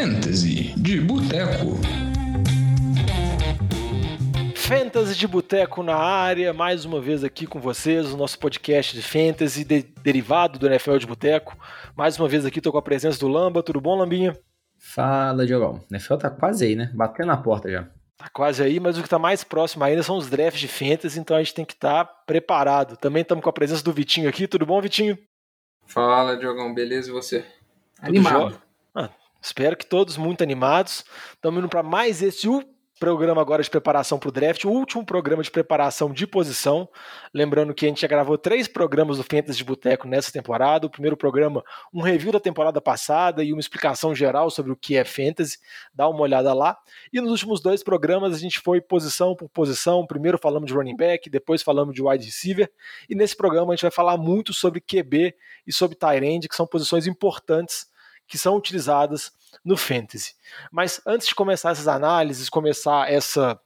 Fantasy de Boteco. Fantasy de Boteco na área, mais uma vez aqui com vocês, o nosso podcast de Fantasy de, derivado do NFL de Boteco. Mais uma vez aqui estou com a presença do Lamba. Tudo bom, Lambinha? Fala, Diogão. O NFL tá quase aí, né? Batendo na porta já. Tá quase aí, mas o que está mais próximo ainda são os drafts de Fantasy, então a gente tem que estar tá preparado. Também estamos com a presença do Vitinho aqui. Tudo bom, Vitinho? Fala, Diogão. Beleza e você? Animado. Ah, espero que todos muito animados. Estamos indo para mais esse programa agora de preparação para o draft, o último programa de preparação de posição. Lembrando que a gente já gravou três programas do Fantasy de Boteco nessa temporada. O primeiro programa, um review da temporada passada e uma explicação geral sobre o que é Fantasy. Dá uma olhada lá. E nos últimos dois programas a gente foi posição por posição. Primeiro falamos de running back, depois falamos de wide receiver. E nesse programa a gente vai falar muito sobre QB e sobre tight end, que são posições importantes que são utilizadas no fantasy. Mas antes de começar essas análises, começar essa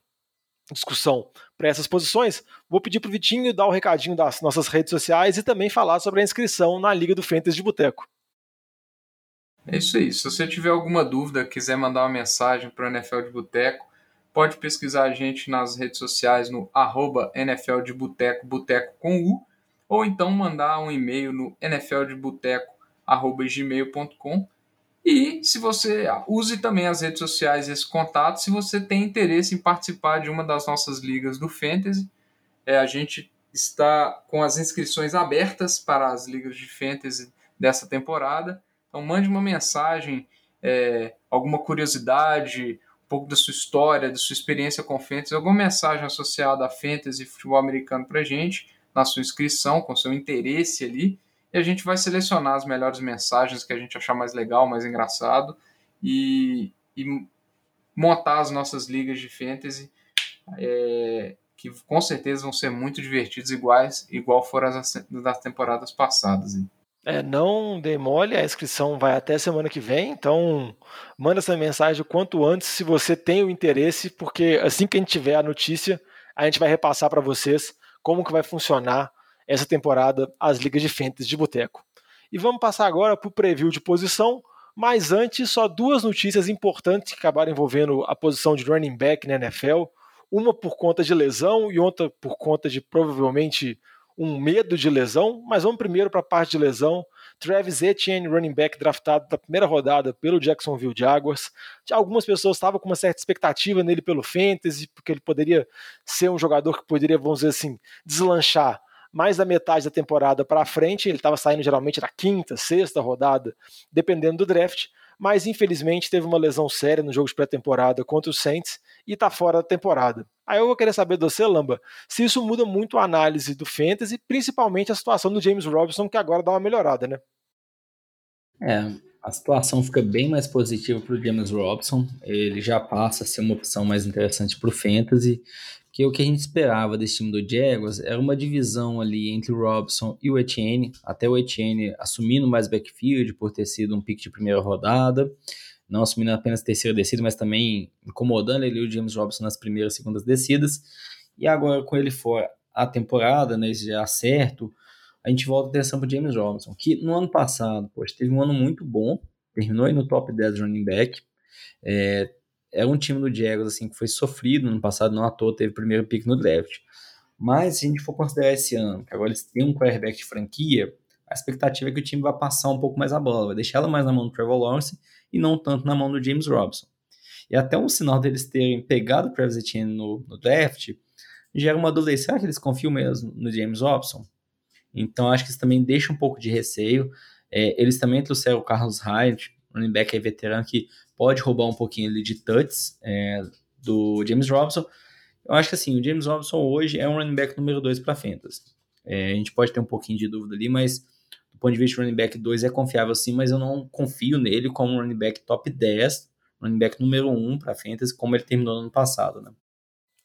discussão para essas posições, vou pedir para o Vitinho dar o recadinho das nossas redes sociais e também falar sobre a inscrição na Liga do Fantasy de Boteco. É isso aí. Se você tiver alguma dúvida, quiser mandar uma mensagem para o NFL de Boteco, pode pesquisar a gente nas redes sociais no arroba NFL de Boteco, Boteco com U, ou então mandar um e-mail no nfldeboteco.gmail.com e se você use também as redes sociais esse contato, se você tem interesse em participar de uma das nossas ligas do Fantasy, é, a gente está com as inscrições abertas para as ligas de Fantasy dessa temporada. Então mande uma mensagem, é, alguma curiosidade, um pouco da sua história, da sua experiência com Fantasy, alguma mensagem associada a Fantasy e futebol americano para gente, na sua inscrição, com seu interesse ali e a gente vai selecionar as melhores mensagens que a gente achar mais legal, mais engraçado e, e montar as nossas ligas de fantasy é, que com certeza vão ser muito divertidos iguais igual foram as das temporadas passadas. É, não demole, a inscrição vai até semana que vem, então manda essa mensagem o quanto antes se você tem o interesse, porque assim que a gente tiver a notícia, a gente vai repassar para vocês como que vai funcionar essa temporada as ligas de fantasy de boteco. E vamos passar agora para o preview de posição, mas antes só duas notícias importantes que acabaram envolvendo a posição de running back na NFL, uma por conta de lesão e outra por conta de provavelmente um medo de lesão, mas vamos primeiro para a parte de lesão. Travis Etienne, running back draftado da primeira rodada pelo Jacksonville Jaguars. Algumas pessoas estavam com uma certa expectativa nele pelo fantasy, porque ele poderia ser um jogador que poderia, vamos dizer assim, deslanchar mais da metade da temporada para frente, ele estava saindo geralmente na quinta, sexta rodada, dependendo do draft, mas infelizmente teve uma lesão séria no jogo de pré-temporada contra o Saints e está fora da temporada. Aí eu vou querer saber do você, Lamba, se isso muda muito a análise do Fantasy, principalmente a situação do James Robinson, que agora dá uma melhorada, né? É, a situação fica bem mais positiva para o James Robinson. Ele já passa a ser uma opção mais interessante para o Fantasy que o que a gente esperava desse time do Jaguars era uma divisão ali entre o Robson e o Etienne, até o Etienne assumindo mais backfield por ter sido um pick de primeira rodada, não assumindo apenas terceira descida, mas também incomodando e o James Robson nas primeiras e segundas descidas. E agora com ele fora a temporada, né, já certo, a gente volta a atenção para James Robinson, que no ano passado, poxa, teve um ano muito bom, terminou aí no top 10 running back, é, é um time do Jaguars assim que foi sofrido no passado, não à toa teve o primeiro pick no draft. Mas se a gente for considerar esse ano, que agora eles têm um quarterback de franquia, a expectativa é que o time vai passar um pouco mais a bola, vai deixar ela mais na mão do Trevor Lawrence e não tanto na mão do James Robson. E até um sinal deles terem pegado o Travis Etienne no, no draft gera uma dúvida, será que eles confiam mesmo no James Robson? Então acho que isso também deixa um pouco de receio. É, eles também trouxeram o Carlos Hyde, running back aí veterano que pode roubar um pouquinho ali de touch é, do James Robinson. Eu acho que assim, o James Robinson hoje é um running back número 2 para Fantasy. É, a gente pode ter um pouquinho de dúvida ali, mas do ponto de vista running back 2 é confiável sim, mas eu não confio nele como running back top 10, running back número 1 para Fantasy, como ele terminou no ano passado, né?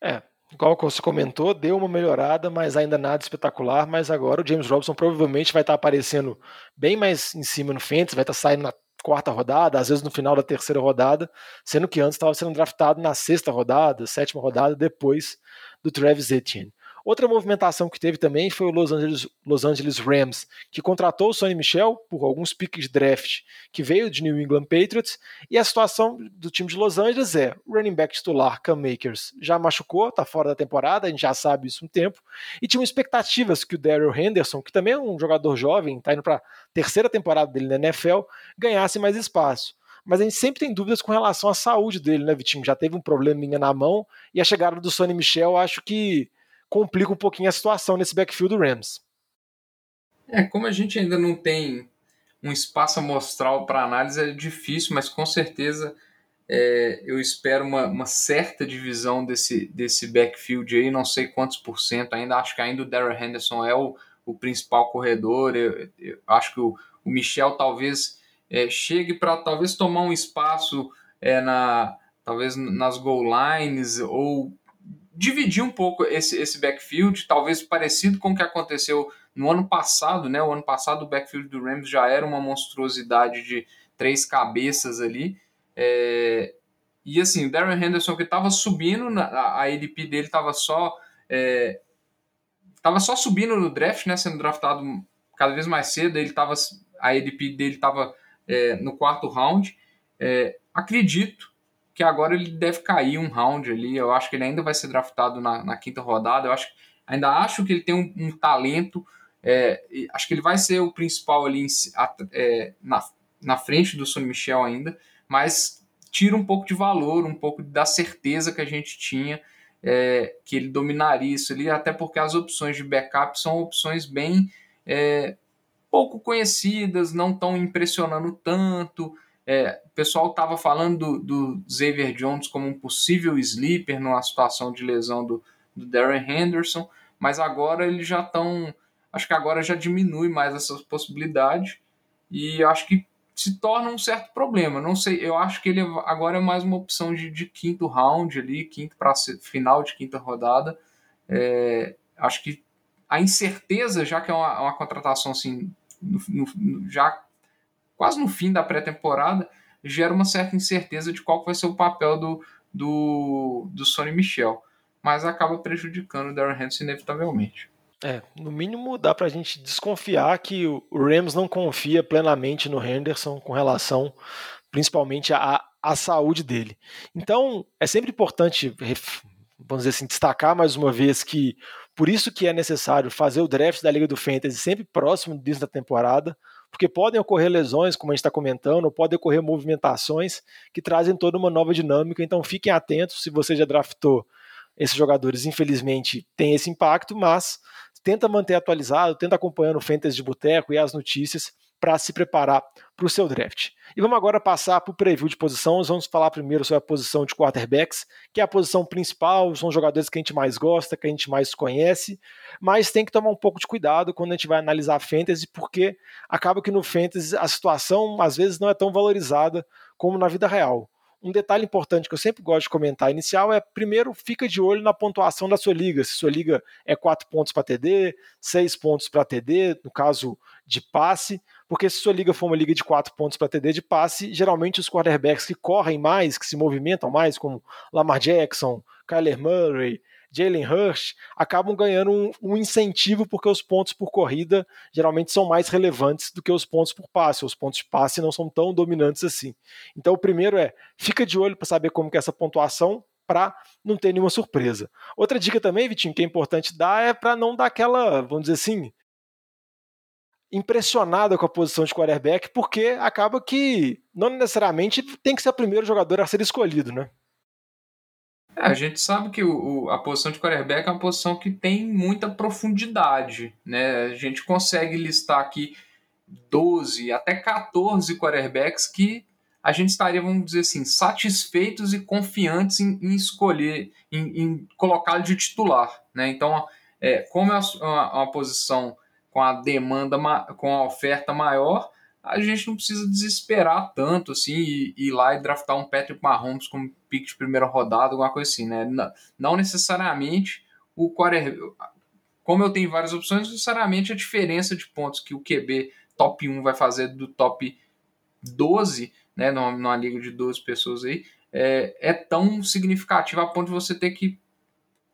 É, igual você comentou, deu uma melhorada, mas ainda nada espetacular. Mas agora o James Robinson provavelmente vai estar aparecendo bem mais em cima no Fantasy, vai estar saindo na quarta rodada, às vezes no final da terceira rodada, sendo que antes estava sendo draftado na sexta rodada, sétima rodada, depois do Travis Etienne. Outra movimentação que teve também foi o Los Angeles, Los Angeles Rams, que contratou o Sonny Michel por alguns piques de draft que veio de New England Patriots. E a situação do time de Los Angeles é: o running back titular, Cam Makers, já machucou, está fora da temporada, a gente já sabe isso um tempo. E tinham expectativas que o Daryl Henderson, que também é um jogador jovem, está indo para a terceira temporada dele na NFL, ganhasse mais espaço mas a gente sempre tem dúvidas com relação à saúde dele, né, Vitinho? Já teve um probleminha na mão e a chegada do Sonny Michel acho que complica um pouquinho a situação nesse backfield do Rams. É, como a gente ainda não tem um espaço amostral para análise, é difícil, mas com certeza é, eu espero uma, uma, certa divisão desse, desse backfield aí, não sei quantos por cento ainda, acho que ainda o Darrell Henderson é o, o principal corredor, eu, eu acho que o, o Michel talvez é, chegue para talvez tomar um espaço é, na talvez nas goal lines ou dividir um pouco esse, esse backfield, talvez parecido com o que aconteceu no ano passado, né? O ano passado o backfield do Rams já era uma monstruosidade de três cabeças ali. É, e assim, o Darren Henderson que estava subindo, a ADP dele estava só é, só subindo no draft, né? Sendo draftado cada vez mais cedo. Ele tava, a ADP dele estava é, no quarto round. É, acredito que agora ele deve cair um round ali. Eu acho que ele ainda vai ser draftado na, na quinta rodada. Eu acho, ainda acho que ele tem um, um talento. É, acho que ele vai ser o principal ali em, é, na, na frente do Sonny Michel ainda, mas tira um pouco de valor, um pouco da certeza que a gente tinha é, que ele dominaria isso ali, até porque as opções de backup são opções bem é, pouco conhecidas, não estão impressionando tanto. É, o pessoal estava falando do, do, Xavier Jones como um possível sleeper numa situação de lesão do, do Darren Henderson, mas agora eles já estão. Acho que agora já diminui mais essa possibilidade e acho que se torna um certo problema. Não sei, eu acho que ele agora é mais uma opção de, de quinto round ali, quinto para final de quinta rodada. É, acho que a incerteza, já que é uma, uma contratação assim, no, no, já quase no fim da pré-temporada, gera uma certa incerteza de qual vai ser o papel do, do, do Sonny Michel. Mas acaba prejudicando o Darren Henderson inevitavelmente. É, no mínimo dá pra gente desconfiar que o Rams não confia plenamente no Henderson com relação principalmente à, à saúde dele. Então, é sempre importante, vamos dizer assim, destacar mais uma vez que por isso que é necessário fazer o draft da Liga do Fantasy sempre próximo do início da temporada, porque podem ocorrer lesões, como a gente está comentando, podem ocorrer movimentações que trazem toda uma nova dinâmica. Então fiquem atentos se você já draftou esses jogadores, infelizmente, tem esse impacto, mas tenta manter atualizado, tenta acompanhando o Fantasy de Boteco e as notícias para se preparar para o seu draft. E vamos agora passar para o preview de posições. Vamos falar primeiro sobre a posição de quarterbacks, que é a posição principal, são os jogadores que a gente mais gosta, que a gente mais conhece, mas tem que tomar um pouco de cuidado quando a gente vai analisar a fantasy, porque acaba que no fantasy a situação às vezes não é tão valorizada como na vida real. Um detalhe importante que eu sempre gosto de comentar inicial é, primeiro, fica de olho na pontuação da sua liga. Se sua liga é 4 pontos para TD, 6 pontos para TD, no caso de passe, porque se sua liga for uma liga de 4 pontos para TD de passe, geralmente os quarterbacks que correm mais, que se movimentam mais, como Lamar Jackson, Kyler Murray, Jalen Hurst, acabam ganhando um, um, incentivo porque os pontos por corrida geralmente são mais relevantes do que os pontos por passe. Os pontos de passe não são tão dominantes assim. Então o primeiro é, fica de olho para saber como que é essa pontuação para não ter nenhuma surpresa. Outra dica também, Vitinho, que é importante dar é para não dar aquela, vamos dizer assim, impressionada com a posição de quarterback, porque acaba que não necessariamente tem que ser o primeiro jogador a ser escolhido, né? É, a gente sabe que o, o, a posição de quarterback é uma posição que tem muita profundidade, né? A gente consegue listar aqui 12 até 14 quarterbacks que a gente estaria, vamos dizer assim, satisfeitos e confiantes em, em escolher, em, em colocá-lo de titular, né? Então, é, como é uma, uma posição com a demanda, com a oferta maior, a gente não precisa desesperar tanto assim e, ir lá e draftar um Patrick Mahomes como pick de primeira rodada, alguma coisa assim, né? Não, necessariamente o quarterback. Como eu tenho várias opções, necessariamente a diferença de pontos que o QB top 1 vai fazer do top 12, né? Numa, numa liga de 12 pessoas aí, é, é tão significativa a ponto de você ter que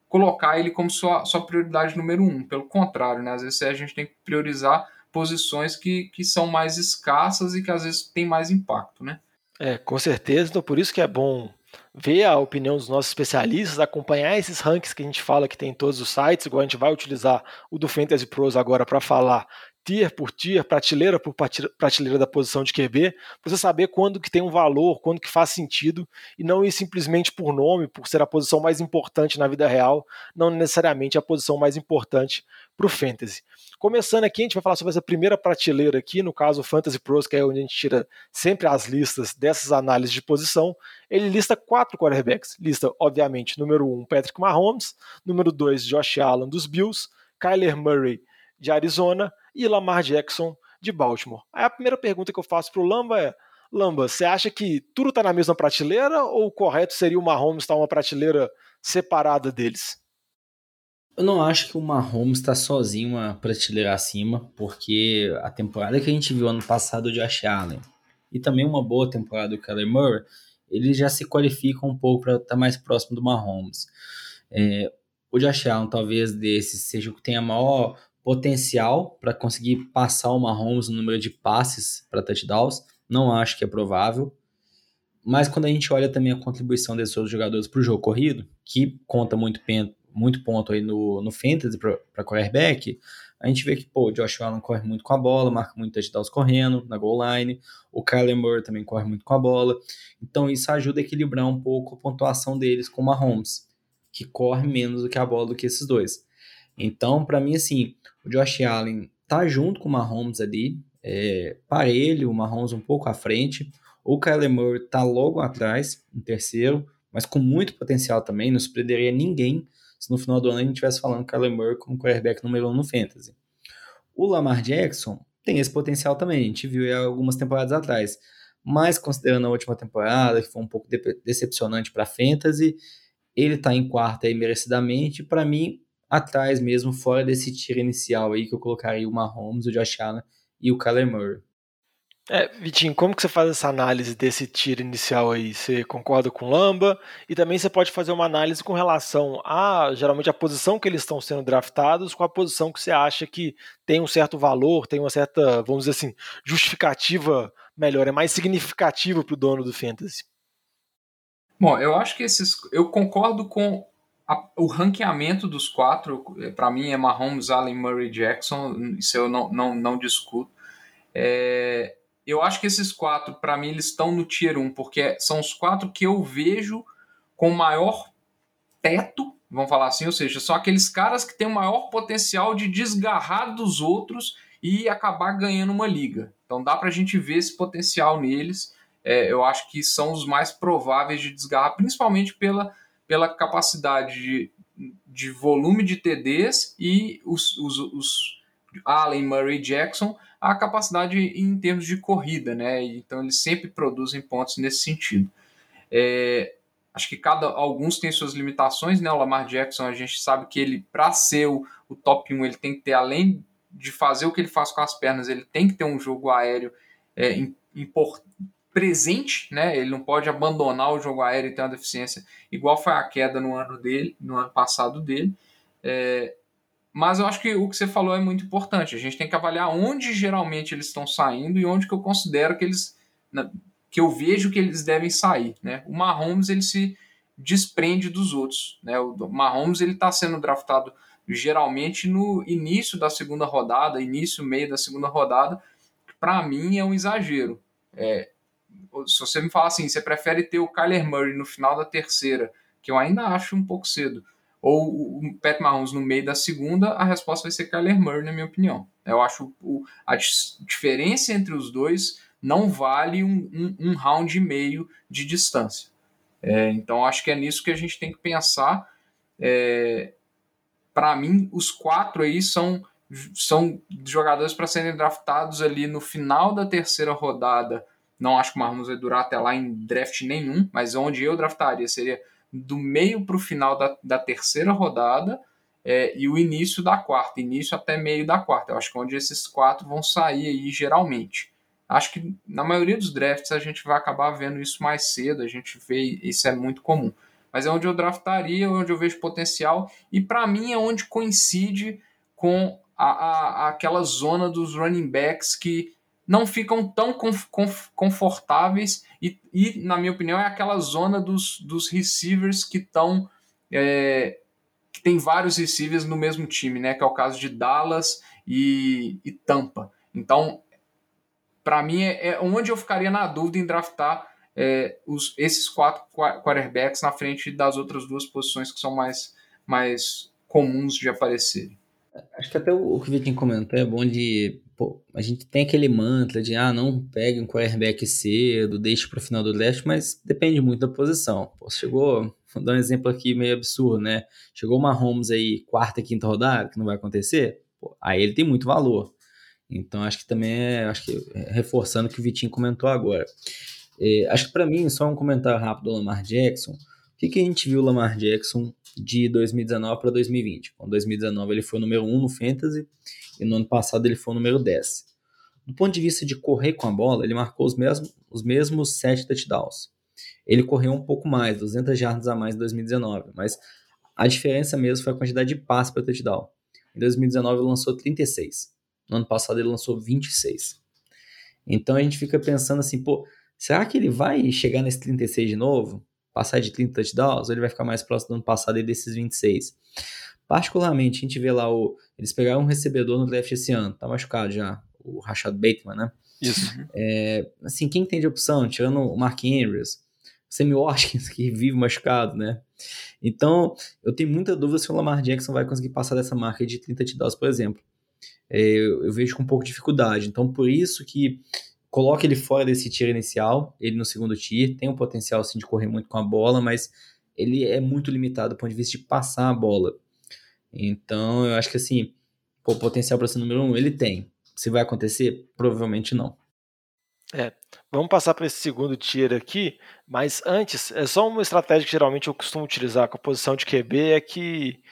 colocar ele como sua, sua prioridade número um. Pelo contrário, né? às vezes a gente tem que priorizar posições que, que são mais escassas e que às vezes tem mais impacto, né? É, com certeza. Então, por isso que é bom ver a opinião dos nossos especialistas, acompanhar esses rankings que a gente fala que tem em todos os sites, igual a gente vai utilizar o do Fantasy Pros agora para falar tier por tier, prateleira por prateleira da posição de QB, para você saber quando que tem um valor, quando que faz sentido, e não ir simplesmente por nome, por ser a posição mais importante na vida real, não necessariamente a posição mais importante para o Fantasy. Começando aqui, a gente vai falar sobre essa primeira prateleira aqui, no caso o Fantasy Pros, que é onde a gente tira sempre as listas dessas análises de posição. Ele lista quatro quarterbacks. Lista, obviamente, número um, Patrick Mahomes, número dois, Josh Allen dos Bills, Kyler Murray de Arizona e Lamar Jackson de Baltimore. Aí a primeira pergunta que eu faço para o Lamba é: Lamba, você acha que tudo está na mesma prateleira ou o correto seria o Mahomes estar uma prateleira separada deles? Eu não acho que o Mahomes está sozinho uma prateleira acima, porque a temporada que a gente viu ano passado de Josh Allen e também uma boa temporada do Kyler Murray, eles já se qualificam um pouco para estar tá mais próximo do Mahomes. É, o Josh Allen, talvez desses, seja o que tenha maior potencial para conseguir passar o Mahomes no número de passes para touchdowns. Não acho que é provável. Mas quando a gente olha também a contribuição desses outros jogadores para o jogo corrido, que conta muito, muito ponto aí no, no Fantasy para quarterback, a gente vê que pô, o Josh Allen corre muito com a bola, marca muito touchdowns correndo na goal line, o Kyler Murray também corre muito com a bola. Então isso ajuda a equilibrar um pouco a pontuação deles com o Mahomes, que corre menos do que a bola do que esses dois. Então, para mim, assim, o Josh Allen tá junto com o Mahomes ali, é, parelho, o Mahomes um pouco à frente. O Kyler Murray tá logo atrás, em terceiro, mas com muito potencial também, não surpreenderia ninguém se no final do ano a gente estivesse falando Kyler Murray como quarterback número 1 um no Fantasy. O Lamar Jackson tem esse potencial também, a gente viu algumas temporadas atrás, mas considerando a última temporada, que foi um pouco de decepcionante para Fantasy, ele tá em quarta aí merecidamente, para mim atrás mesmo, fora desse tiro inicial aí, que eu colocaria o Mahomes, o Josh Allen e o Kyler Murray. É, Vitinho, como que você faz essa análise desse tiro inicial aí? Você concorda com o Lamba? E também você pode fazer uma análise com relação a, geralmente, a posição que eles estão sendo draftados com a posição que você acha que tem um certo valor, tem uma certa, vamos dizer assim, justificativa melhor, é mais significativa para o dono do Fantasy. Bom, eu acho que esses. Eu concordo com a, o ranqueamento dos quatro, para mim, é Mahomes, Allen, Murray Jackson. Isso eu não, não, não discuto. É, eu acho que esses quatro, para mim, eles estão no tier 1, porque são os quatro que eu vejo com maior teto, vamos falar assim, ou seja, são aqueles caras que têm o maior potencial de desgarrar dos outros e acabar ganhando uma liga. Então dá para a gente ver esse potencial neles. É, eu acho que são os mais prováveis de desgarrar, principalmente pela pela capacidade de, de volume de TDs e os, os, os Allen, Murray Jackson a capacidade em termos de corrida, né? Então eles sempre produzem pontos nesse sentido. É, acho que cada alguns têm suas limitações, né? O Lamar Jackson a gente sabe que ele para ser o, o top 1 ele tem que ter além de fazer o que ele faz com as pernas, ele tem que ter um jogo aéreo é, importante presente, né? Ele não pode abandonar o jogo aéreo e ter uma deficiência, igual foi a queda no ano dele, no ano passado dele. É, mas eu acho que o que você falou é muito importante. A gente tem que avaliar onde geralmente eles estão saindo e onde que eu considero que eles que eu vejo que eles devem sair, né? O Mahomes ele se desprende dos outros, né? O Mahomes ele está sendo draftado geralmente no início da segunda rodada, início meio da segunda rodada. Para mim é um exagero. É, se você me falar assim, você prefere ter o Kyler Murray no final da terceira, que eu ainda acho um pouco cedo, ou o Pat Mahomes no meio da segunda, a resposta vai ser Kyler Murray, na minha opinião. Eu acho a diferença entre os dois não vale um, um, um round e meio de distância. É, então, acho que é nisso que a gente tem que pensar. É, Para mim, os quatro aí são, são jogadores para serem draftados ali no final da terceira rodada não acho que o Mahomes vai durar até lá em draft nenhum, mas onde eu draftaria seria do meio para o final da, da terceira rodada é, e o início da quarta, início até meio da quarta. Eu acho que é onde esses quatro vão sair aí geralmente. Acho que na maioria dos drafts a gente vai acabar vendo isso mais cedo, a gente vê, isso é muito comum. mas é onde eu draftaria, onde eu vejo potencial, e para mim é onde coincide com a, a, aquela zona dos running backs que não ficam tão confortáveis e, e, na minha opinião, é aquela zona dos, dos receivers que estão é, que tem vários receivers no mesmo time, né? Que é o caso de Dallas e, e Tampa. Então, para mim, é, é, onde eu ficaria na dúvida em draftar é, os, esses quatro quarterbacks na frente das outras duas posições que são mais, mais comuns de aparecerem. Acho que até o, que o Vitinho comentou é bom de. Pô, a gente tem aquele mantra de ah, não pegue um quarterback cedo, deixe para o final do draft, mas depende muito da posição. Pô, chegou, vou dar um exemplo aqui meio absurdo, né? Chegou uma Holmes aí, quarta, quinta rodada, que não vai acontecer, pô, aí ele tem muito valor. Então acho que também é, acho que é, reforçando o que o Vitinho comentou agora. É, acho que para mim, só um comentário rápido do Lamar Jackson. O que, que a gente viu o Lamar Jackson de 2019 para 2020. Em 2019 ele foi o número 1 no Fantasy e no ano passado ele foi o número 10. Do ponto de vista de correr com a bola, ele marcou os mesmos, os mesmos 7 touchdowns. Ele correu um pouco mais, 200 jardas a mais em 2019, mas a diferença mesmo foi a quantidade de passes para touchdown. Em 2019 ele lançou 36. No ano passado ele lançou 26. Então a gente fica pensando assim, pô, será que ele vai chegar nesse 36 de novo? Passar de 30 touchdowns, ou ele vai ficar mais próximo do ano passado e desses 26. Particularmente, a gente vê lá o. Eles pegaram um recebedor no draft esse ano, tá machucado já, o Rashad Bateman, né? Isso. É, assim, quem tem de opção, tirando o Mark Andrews, o Sammy Watkins, que vive machucado, né? Então, eu tenho muita dúvida se o Lamar Jackson vai conseguir passar dessa marca de 30 touchdowns, por exemplo. É, eu, eu vejo com um pouco de dificuldade. Então, por isso que coloca ele fora desse tiro inicial, ele no segundo tier, tem um potencial sim de correr muito com a bola, mas ele é muito limitado do ponto de vista de passar a bola. Então, eu acho que assim, o potencial para ser número um, ele tem. Se vai acontecer, provavelmente não. É, vamos passar para esse segundo tier aqui, mas antes, é só uma estratégia que geralmente eu costumo utilizar com a posição de QB é que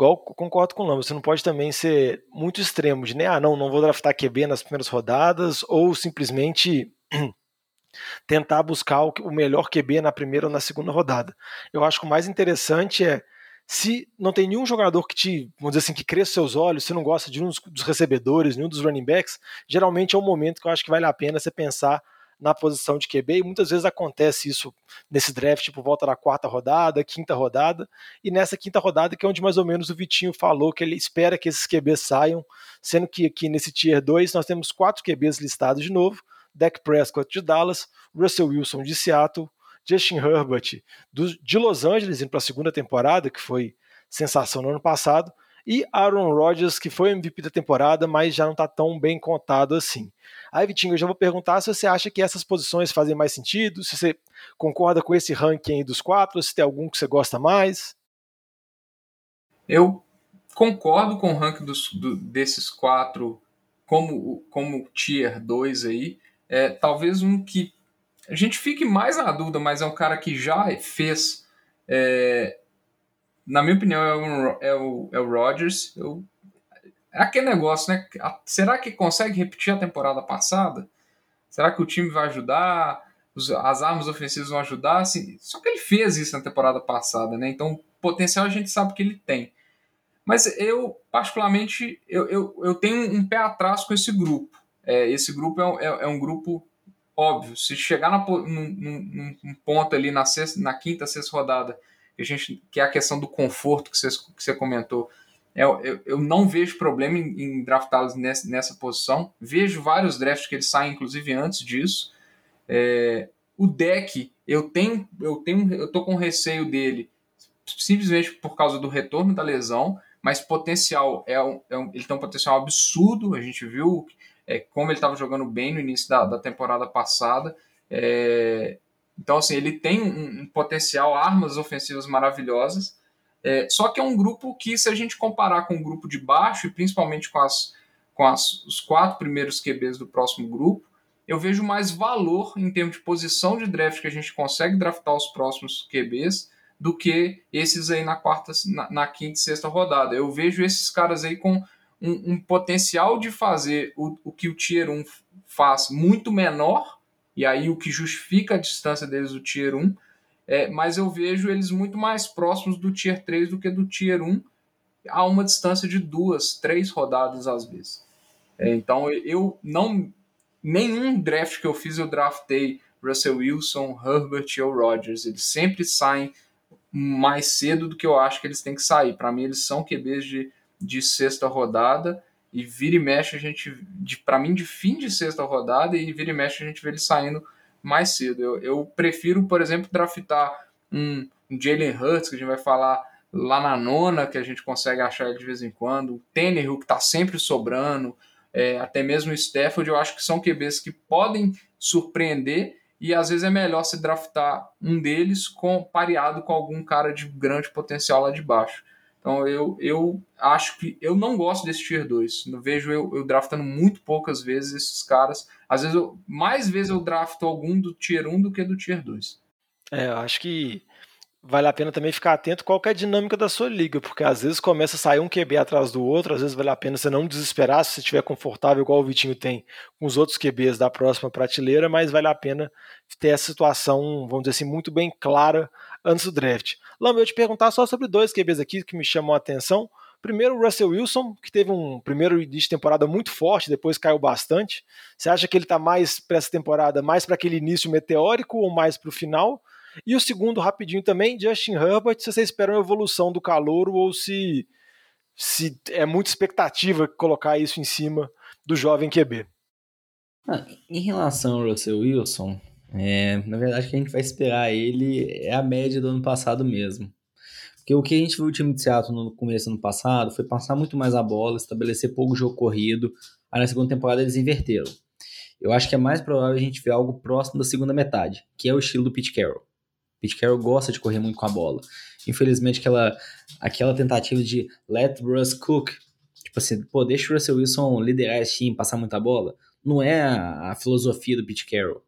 igual concordo com o Lama, você não pode também ser muito extremo de, né, ah, não, não vou draftar QB nas primeiras rodadas, ou simplesmente tentar buscar o melhor QB na primeira ou na segunda rodada. Eu acho que o mais interessante é se não tem nenhum jogador que te, vamos dizer assim, que cresça seus olhos, se não gosta de um dos recebedores, nenhum dos running backs, geralmente é um momento que eu acho que vale a pena você pensar na posição de QB, e muitas vezes acontece isso nesse draft por volta da quarta rodada, quinta rodada, e nessa quinta rodada que é onde mais ou menos o Vitinho falou que ele espera que esses QBs saiam, sendo que aqui nesse Tier 2 nós temos quatro QBs listados de novo, Dak Prescott de Dallas, Russell Wilson de Seattle, Justin Herbert do, de Los Angeles indo para a segunda temporada, que foi sensação no ano passado, e Aaron Rodgers, que foi MVP da temporada, mas já não está tão bem contado assim. Aí, Vitinho, eu já vou perguntar se você acha que essas posições fazem mais sentido, se você concorda com esse ranking dos quatro, se tem algum que você gosta mais. Eu concordo com o ranking dos, do, desses quatro como, como tier 2 aí. É, talvez um que a gente fique mais na dúvida, mas é um cara que já fez é, na minha opinião, é o, é o, é o Rodgers. Eu, é aquele negócio, né? Será que consegue repetir a temporada passada? Será que o time vai ajudar? as armas ofensivas vão ajudar? Assim, só que ele fez isso na temporada passada, né? Então, potencial a gente sabe que ele tem. Mas eu, particularmente, eu, eu, eu tenho um pé atrás com esse grupo. É, esse grupo é, é, é, um grupo óbvio. Se chegar na, num, num, num ponto ali na, sexta, na quinta, sexta rodada que, a gente, que é a questão do conforto que você, que você comentou. Eu, eu, eu não vejo problema em, em draftá-los nessa, nessa posição. Vejo vários drafts que eles saem, inclusive, antes disso. É, o deck, eu tenho, eu tenho, eu tô com receio dele simplesmente por causa do retorno da lesão, mas potencial é um, é um ele tem um potencial absurdo. A gente viu é, como ele estava jogando bem no início da, da temporada passada. É, então, assim, ele tem um, um potencial, armas ofensivas maravilhosas. É, só que é um grupo que, se a gente comparar com o grupo de baixo, e principalmente com, as, com as, os quatro primeiros QBs do próximo grupo, eu vejo mais valor em termos de posição de draft que a gente consegue draftar os próximos QBs do que esses aí na quarta, na, na quinta e sexta rodada. Eu vejo esses caras aí com um, um potencial de fazer o, o que o Tier 1 faz muito menor e aí o que justifica a distância deles do Tier 1, é, mas eu vejo eles muito mais próximos do Tier 3 do que do Tier 1, a uma distância de duas, três rodadas às vezes. É, então eu não. Nenhum draft que eu fiz eu draftei Russell Wilson, Herbert ou Rodgers. Eles sempre saem mais cedo do que eu acho que eles têm que sair. Para mim, eles são QBs de, de sexta rodada e vira e mexe a gente, para mim, de fim de sexta rodada e vira e mexe a gente vê eles saindo mais cedo. Eu, eu prefiro, por exemplo, draftar um, um Jalen Hurts, que a gente vai falar lá na nona, que a gente consegue achar ele de vez em quando, o Tannehill, que está sempre sobrando, é, até mesmo o Stafford, eu acho que são QBs que podem surpreender e às vezes é melhor se draftar um deles com pareado com algum cara de grande potencial lá de baixo. Então eu, eu acho que eu não gosto desse tier 2. Eu vejo eu, eu draftando muito poucas vezes esses caras. Às vezes, eu, mais vezes eu drafto algum do tier 1 do que do tier 2. É, eu acho que vale a pena também ficar atento qual é a dinâmica da sua liga, porque às vezes começa a sair um QB atrás do outro, às vezes vale a pena você não desesperar se você estiver confortável, igual o Vitinho tem com os outros QBs da próxima prateleira, mas vale a pena ter essa situação, vamos dizer assim, muito bem clara antes do draft. Lama, eu te perguntar só sobre dois QBs aqui que me chamam a atenção. Primeiro, o Russell Wilson, que teve um primeiro início de temporada muito forte, depois caiu bastante. Você acha que ele está mais para essa temporada, mais para aquele início meteórico ou mais para o final? E o segundo, rapidinho também, Justin Herbert, se você espera uma evolução do calouro ou se, se é muita expectativa colocar isso em cima do jovem QB. Ah, em relação ao Russell Wilson, é, na verdade, o que a gente vai esperar ele é a média do ano passado mesmo. Porque o que a gente viu o time de Seattle no começo do ano passado foi passar muito mais a bola, estabelecer pouco jogo corrido. Aí na segunda temporada eles inverteram. Eu acho que é mais provável a gente ver algo próximo da segunda metade, que é o estilo do Pete Carroll. Pete Carroll gosta de correr muito com a bola. Infelizmente, aquela, aquela tentativa de let Russ cook, tipo assim, pô, deixa o Russell Wilson liderar esse time, passar muita bola, não é a, a filosofia do Pete Carroll.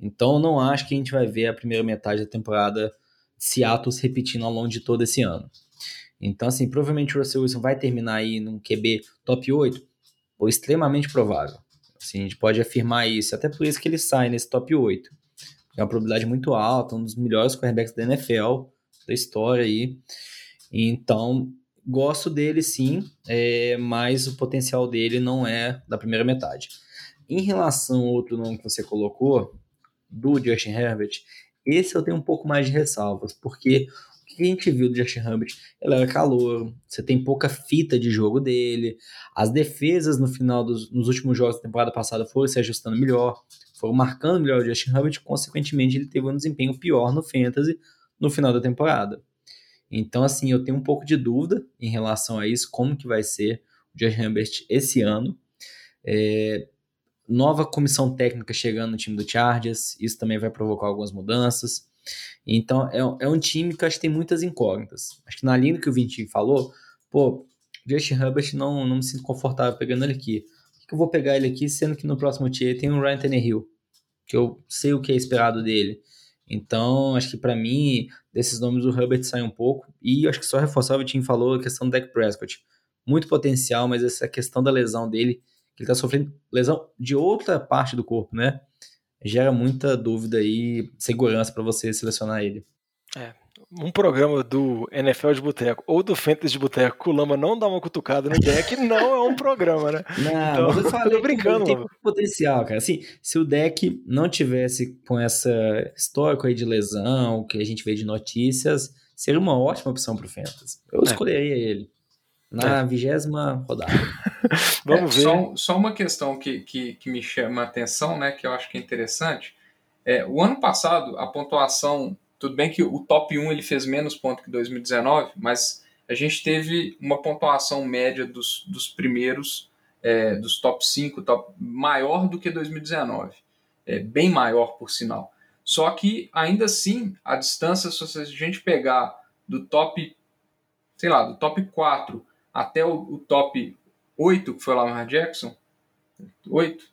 Então, não acho que a gente vai ver a primeira metade da temporada Seattle se repetindo ao longo de todo esse ano. Então, assim, provavelmente o Russell Wilson vai terminar aí num QB top 8, ou extremamente provável. Assim, a gente pode afirmar isso, até por isso que ele sai nesse top 8 é uma probabilidade muito alta, um dos melhores quarterbacks da NFL, da história aí. Então, gosto dele sim, é, mas o potencial dele não é da primeira metade. Em relação ao outro nome que você colocou, do Justin Herbert, esse eu tenho um pouco mais de ressalvas, porque o que a gente viu do Justin Herbert? Ele era calor, você tem pouca fita de jogo dele, as defesas no final dos nos últimos jogos da temporada passada foram se ajustando melhor, foram marcando melhor o Justin Herbert, consequentemente ele teve um desempenho pior no Fantasy no final da temporada. Então, assim, eu tenho um pouco de dúvida em relação a isso, como que vai ser o Justin Herbert esse ano. É, nova comissão técnica chegando no time do Chargers, isso também vai provocar algumas mudanças. Então, é, é um time que acho que tem muitas incógnitas. Acho que na linha que o Vintinho falou, pô, Justin Herbert não, não me sinto confortável pegando ele aqui que eu vou pegar ele aqui, sendo que no próximo tier tem o Ryan Tannehill, que eu sei o que é esperado dele. Então, acho que para mim, desses nomes, o Herbert sai um pouco. E acho que só reforçar o Vitinho falou a questão do Dak Prescott. Muito potencial, mas essa questão da lesão dele, que ele tá sofrendo lesão de outra parte do corpo, né? Gera muita dúvida e segurança para você selecionar ele. É, um programa do NFL de Boteco ou do Fantasy de Boteco que o Lama não dá uma cutucada no deck, não é um programa, né? Não, então, eu falei brincando, tem potencial, cara. Assim, se o deck não tivesse com essa histórico aí de lesão, que a gente vê de notícias, seria uma ótima opção pro Fantasy. Eu é. escolheria ele na é. vigésima rodada. Vamos é, ver. Só, só, uma questão que, que, que me chama a atenção, né, que eu acho que é interessante. É, o ano passado, a pontuação tudo bem que o top 1 ele fez menos pontos que 2019, mas a gente teve uma pontuação média dos, dos primeiros, é, dos top 5, top, maior do que 2019. É, bem maior, por sinal. Só que, ainda assim, a distância, se a gente pegar do top, sei lá, do top 4 até o, o top 8, que foi o Lamar Jackson, 8?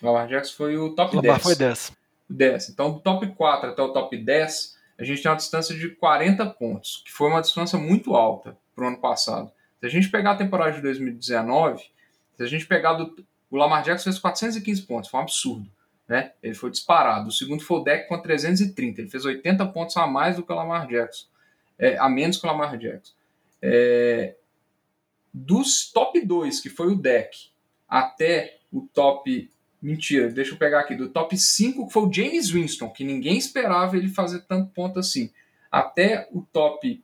Lamar Jackson foi o top Lamar 10. foi 10. 10. Então, do top 4 até o top 10, a gente tem uma distância de 40 pontos, que foi uma distância muito alta para o ano passado. Se a gente pegar a temporada de 2019, se a gente pegar do, o Lamar Jackson fez 415 pontos, foi um absurdo. Né? Ele foi disparado. O segundo foi o Deck com 330. Ele fez 80 pontos a mais do que o Lamar Jackson. É, a menos que o Lamar Jackson. É, dos top 2, que foi o Deck, até o top. Mentira, deixa eu pegar aqui. Do top 5, que foi o James Winston, que ninguém esperava ele fazer tanto ponto assim. Até o top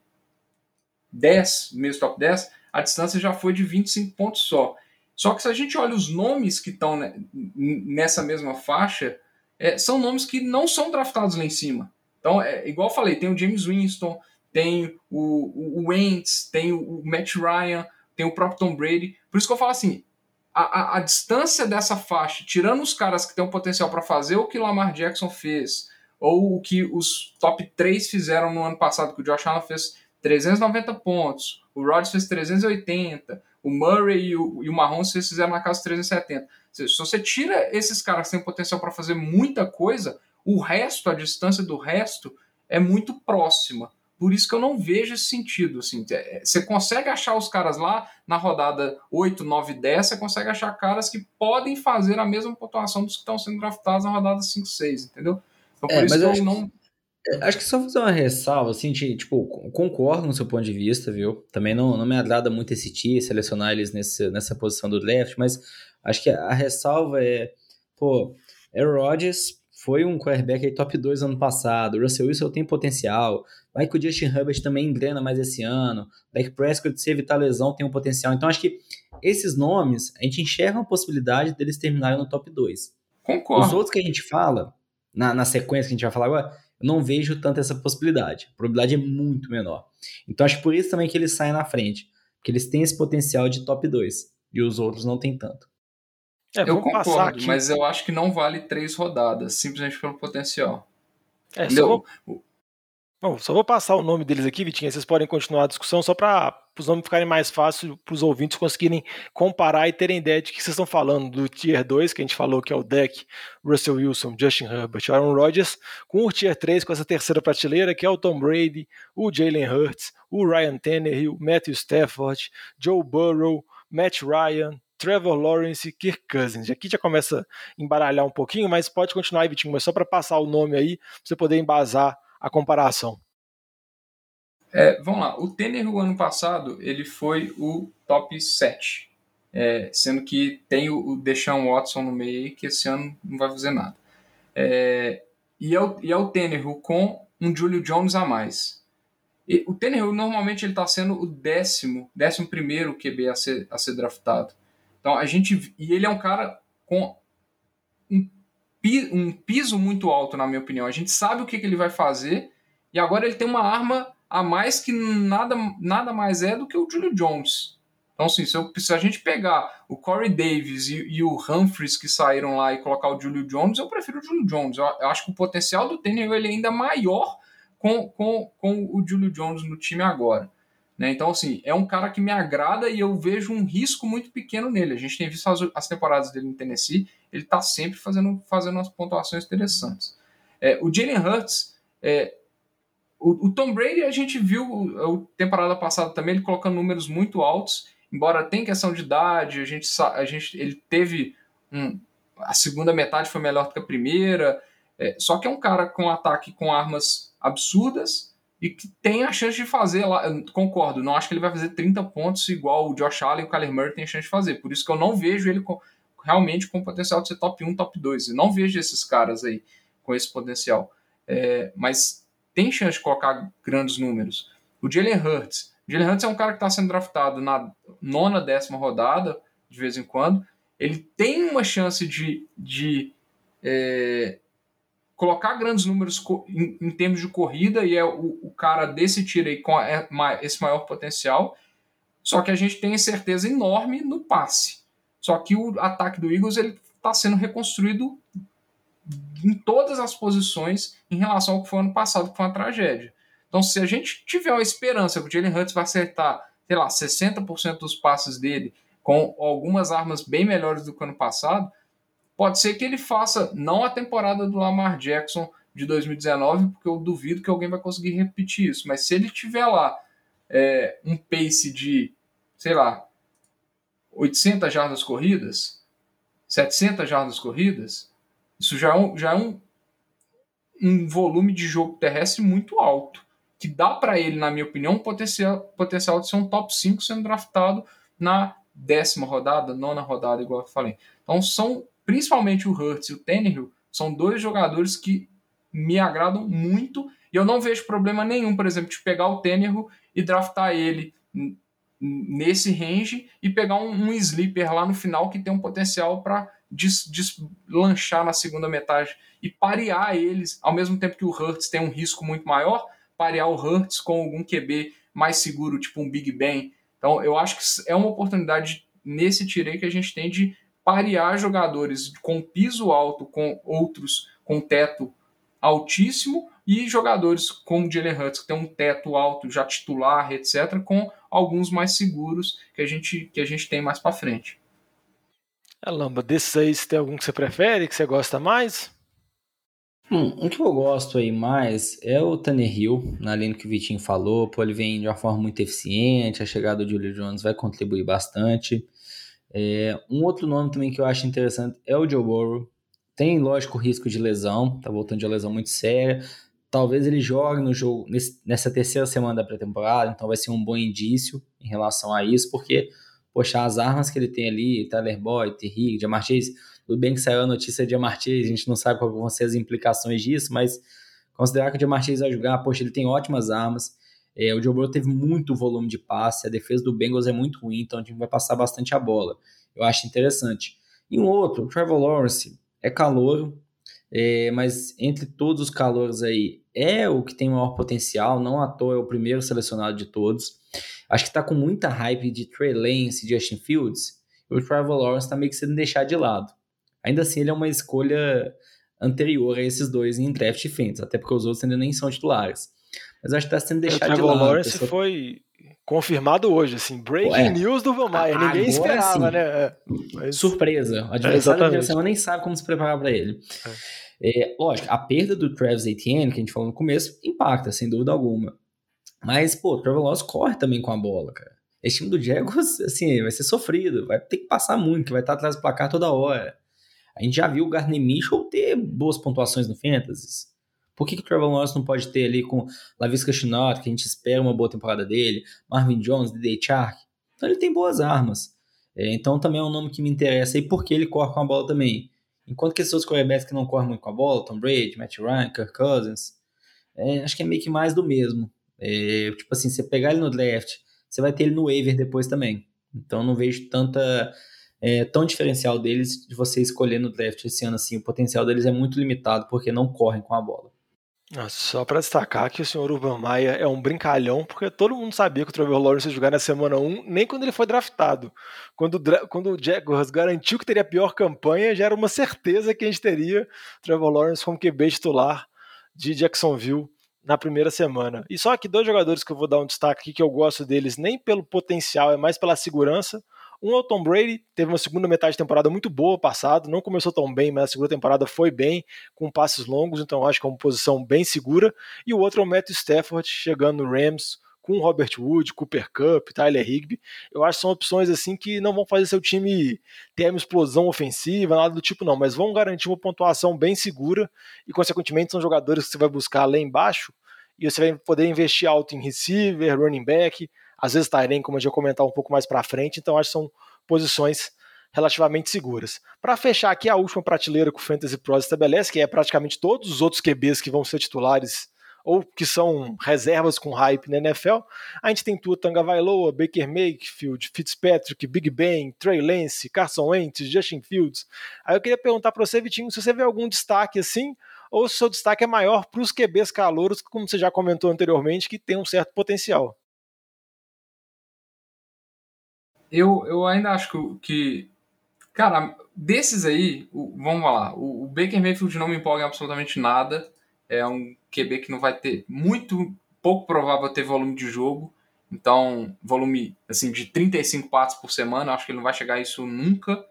10, mesmo top 10, a distância já foi de 25 pontos só. Só que se a gente olha os nomes que estão nessa mesma faixa, é, são nomes que não são draftados lá em cima. Então, é, igual eu falei, tem o James Winston, tem o, o, Wentz, tem o, Matt Ryan, tem o próprio Tom Brady. Por isso que eu falo assim, a, a, a distância dessa faixa, tirando os caras que têm o potencial para fazer o que Lamar Jackson fez, ou o que os top 3 fizeram no ano passado, que o Josh Allen fez 390 pontos, o Rodgers fez 380, o Murray e o, e o Mahomes fizeram na casa 370. Se você tira esses caras que têm potencial para fazer muita coisa, o resto, a distância do resto, é muito próxima. Por isso que eu não vejo esse sentido. Assim, é, você consegue achar os caras lá na rodada 8, 9, 10, você consegue achar caras que podem fazer a mesma pontuação dos que estão sendo draftados na rodada 5, 6, entendeu? Então por é, isso que eu não. É, acho que só fazer uma ressalva, assim, de, tipo, concordo no seu ponto de vista, viu? Também não, não me agrada muito esse T, selecionar eles nesse, nessa posição do draft, mas acho que a ressalva é, pô, Aaron Rodgers foi um quarterback aí top 2 ano passado, Russell Wilson tem potencial, vai que o Justin Herbert também engrena mais esse ano, Dak Prescott, se evitar lesão, tem um potencial. Então acho que esses nomes, a gente enxerga a possibilidade deles terminarem no top 2. Concordo. Os outros que a gente fala, na, na sequência que a gente vai falar agora, eu não vejo tanto essa possibilidade. A probabilidade é muito menor. Então acho por isso também que eles saem na frente. Porque eles têm esse potencial de top 2. E os outros não têm tanto. É, eu concordo, mas eu acho que não vale três rodadas, simplesmente pelo potencial. É, só vou, Bom, só vou passar o nome deles aqui, Vitinho, vocês podem continuar a discussão só para os nomes ficarem mais fáceis para os ouvintes conseguirem comparar e terem ideia de que vocês estão falando do Tier 2, que a gente falou que é o Deck, Russell Wilson, Justin Herbert, Aaron Rodgers, com o Tier 3, com essa terceira prateleira, que é o Tom Brady, o Jalen Hurts, o Ryan Tannehill, Matthew Stafford, Joe Burrow, Matt Ryan, Trevor Lawrence e Kirk Cousins. Aqui já começa a embaralhar um pouquinho, mas pode continuar aí, Vitinho, mas só para passar o nome aí, para você poder embasar a comparação. É, vamos lá, o Tener o ano passado ele foi o top 7, é, sendo que tem o, o Deshaun Watson no meio que esse ano não vai fazer nada. É, e, é o, e é o Tener com um Julio Jones a mais. E, o Tener normalmente ele está sendo o décimo, décimo primeiro QB a ser, a ser draftado. Então a gente e ele é um cara com um piso muito alto, na minha opinião. A gente sabe o que, que ele vai fazer e agora ele tem uma arma a mais que nada, nada mais é do que o Julio Jones. Então, assim, se, eu, se a gente pegar o Corey Davis e, e, o Humphries que saíram lá e colocar o Julio Jones, eu prefiro o Julio Jones. Eu, eu acho que o potencial do Tannehill ele é ainda maior com, com, com o Julio Jones no time agora. Né? Então, assim, é um cara que me agrada e eu vejo um risco muito pequeno nele. A gente tem visto as, as temporadas dele no Tennessee, ele está sempre fazendo, fazendo umas pontuações interessantes. É, o Jalen Hurts, é, o, o, Tom Brady, a gente viu a temporada passada também, ele colocando números muito altos, embora tenha questão de idade, a gente, a gente ele teve um, a segunda metade foi melhor do que a primeira, é, só que é um cara com ataque com armas absurdas, e que tem a chance de fazer lá. concordo, não acho que ele vai fazer 30 pontos igual o Josh Allen e o Kyler Murray tem chance de fazer. Por isso que eu não vejo ele com, realmente com potencial de ser top 1, top 2. Eu não vejo esses caras aí com esse potencial. É, mas tem chance de colocar grandes números. O Jalen Hurts. O Jalen Hurts é um cara que está sendo draftado na nona, décima rodada, de vez em quando. Ele tem uma chance de, de é, colocar grandes números em, em, termos de corrida e é o, o cara desse tiro aí com a, é, esse maior potencial. Só que a gente tem certeza enorme no passe. Só que o ataque do Eagles ele está sendo reconstruído em todas as posições em relação ao que foi ano passado, que foi uma tragédia. Então, se a gente tiver uma esperança que o Jalen Hurts vai acertar, sei lá, 60% dos passes dele com algumas armas bem melhores do que ano passado, Pode ser que ele faça não a temporada do Lamar Jackson de 2019, porque eu duvido que alguém vai conseguir repetir isso. Mas se ele tiver lá é, um pace de, sei lá, 800 jardas corridas, 700 jardas corridas, Isso já é um, já é um, um volume de jogo terrestre muito alto, que dá para ele, na minha opinião, um potencial, potencial de ser um top 5 sendo draftado na décima rodada, nona rodada, igual eu falei. Então são, principalmente o Hurts e o Tannehill, são dois jogadores que me agradam muito e eu não vejo problema nenhum, por exemplo, de pegar o Tannehill e draftar ele nesse range e pegar um, um sleeper lá no final que tem um potencial para deslanchar na segunda metade e parear eles, ao mesmo tempo que o Hurts tem um risco muito maior, parear o Hurts com algum QB mais seguro, tipo um Big Ben. Então, eu acho que é uma oportunidade nesse tirei que a gente tem de parear jogadores com piso alto com outros com teto altíssimo e jogadores como Jalen Hurts, que tem um teto alto, já titular, etc., com alguns mais seguros que a gente, que a gente tem mais para frente. É, Lamba, desses aí, tem algum que você prefere, que você gosta mais? Hum, um que eu gosto aí mais é o Tannehill, na linha que o Vitinho falou, pô, ele vem de uma forma muito eficiente, a chegada do Julio Jones vai contribuir bastante. É, um outro nome também que eu acho interessante é o Joe Burrow, tem, lógico, risco de lesão, tá voltando de uma lesão muito séria. Talvez ele jogue no jogo nesse, nessa terceira semana da pré-temporada, então vai ser um bom indício em relação a isso, porque, poxa, as armas que ele tem ali, Tyler Boyd, Terry, Jamar Chase, tudo bem que saiu a notícia de Jamar Chase, a gente não sabe quais vão ser as implicações disso, mas considerar que o Jamar Chase vai jogar, poxa, ele tem ótimas armas, é, o Joe Burrow teve muito volume de passe, a defesa do Bengals é muito ruim, então a gente vai passar bastante a bola. Eu acho interessante. E um outro, o Trevor Lawrence, é calouro, é, mas entre todos os calouros aí, é o que tem maior potencial, não à toa é o primeiro selecionado de todos. Acho que está com muita hype de Trey Lance e Justin Fields, e o Trevor Lawrence está meio que sendo deixado de lado. Ainda assim, ele é uma escolha anterior a esses dois em draft e até porque os outros ainda nem são titulares. Mas acho que está sendo deixado de lado. O Lawrence pessoa... foi confirmado hoje, assim, breaking é. news do Van Ninguém esperava, sim. né? É. Mas... Surpresa. O adversário é, da nem sabe como se preparar para ele. É. é. lógico, a perda do Travis Etienne, que a gente falou no começo, impacta, sem dúvida alguma. Mas, pô, o Trevor Lawrence corre também com a bola, cara. Esse time do Jaguars, assim, vai ser sofrido, vai ter que passar muito, que vai estar atrás do placar toda hora. A gente já viu o Gardner Mitchell ter boas pontuações no Fantasy. Por que, que o Trevor Lawrence não pode ter ali com Lavisca Chinot, que a gente espera uma boa temporada dele, Marvin Jones, D.D. Chark? Então ele tem boas armas. É, então também é um nome que me interessa e porque ele corre com a bola também. Enquanto que esses outros quarterbacks que não correm muito com a bola, Tom Brady, Matt Ryan, Kirk Cousins, é, acho que é meio que mais do mesmo. É, tipo assim, você pegar ele no draft, você vai ter ele no waiver depois também. Então não vejo tanta é, tão diferencial deles de você escolher no draft esse ano assim. O potencial deles é muito limitado porque não correm com a bola. Só para destacar que o senhor Urban Maia é um brincalhão, porque todo mundo sabia que o Trevor Lawrence ia jogar na semana 1, nem quando ele foi draftado. Quando, quando o Jaguars garantiu que teria a pior campanha, já era uma certeza que a gente teria o Trevor Lawrence como QB titular de Jacksonville na primeira semana. E só aqui dois jogadores que eu vou dar um destaque aqui, que eu gosto deles nem pelo potencial, é mais pela segurança. Um é o Tom Brady, teve uma segunda metade de temporada muito boa passado, não começou tão bem, mas a segunda temporada foi bem, com passes longos, então acho que é uma posição bem segura. E o outro é o Matthew Stafford, chegando no Rams, com Robert Wood, Cooper Cup, Tyler Higby. Eu acho que são opções assim que não vão fazer seu time ter uma explosão ofensiva, nada do tipo não, mas vão garantir uma pontuação bem segura e consequentemente são jogadores que você vai buscar lá embaixo e você vai poder investir alto em receiver, running back, às vezes Tyrene, como a gente vai comentar um pouco mais para frente, então acho que são posições relativamente seguras. Para fechar aqui a última prateleira que o Fantasy Pros estabelece, que é praticamente todos os outros QBs que vão ser titulares ou que são reservas com hype na NFL, a gente tem Tua Tagovailoa, Baker Mayfield, Fitzpatrick, Big Ben, Trey Lance, Carson Wentz, Justin Fields. Aí eu queria perguntar para você, Vitinho, se você vê algum destaque assim, ou se o seu destaque é maior para os QBs calouros, como você já comentou anteriormente, que tem um certo potencial. Eu, eu ainda acho que, que cara, desses aí, o, vamos lá, o, o Baker Mayfield não me empolga em absolutamente nada. É um QB que não vai ter muito pouco provável ter volume de jogo. Então, volume assim de 35 passes por semana, acho que ele não vai chegar a isso nunca.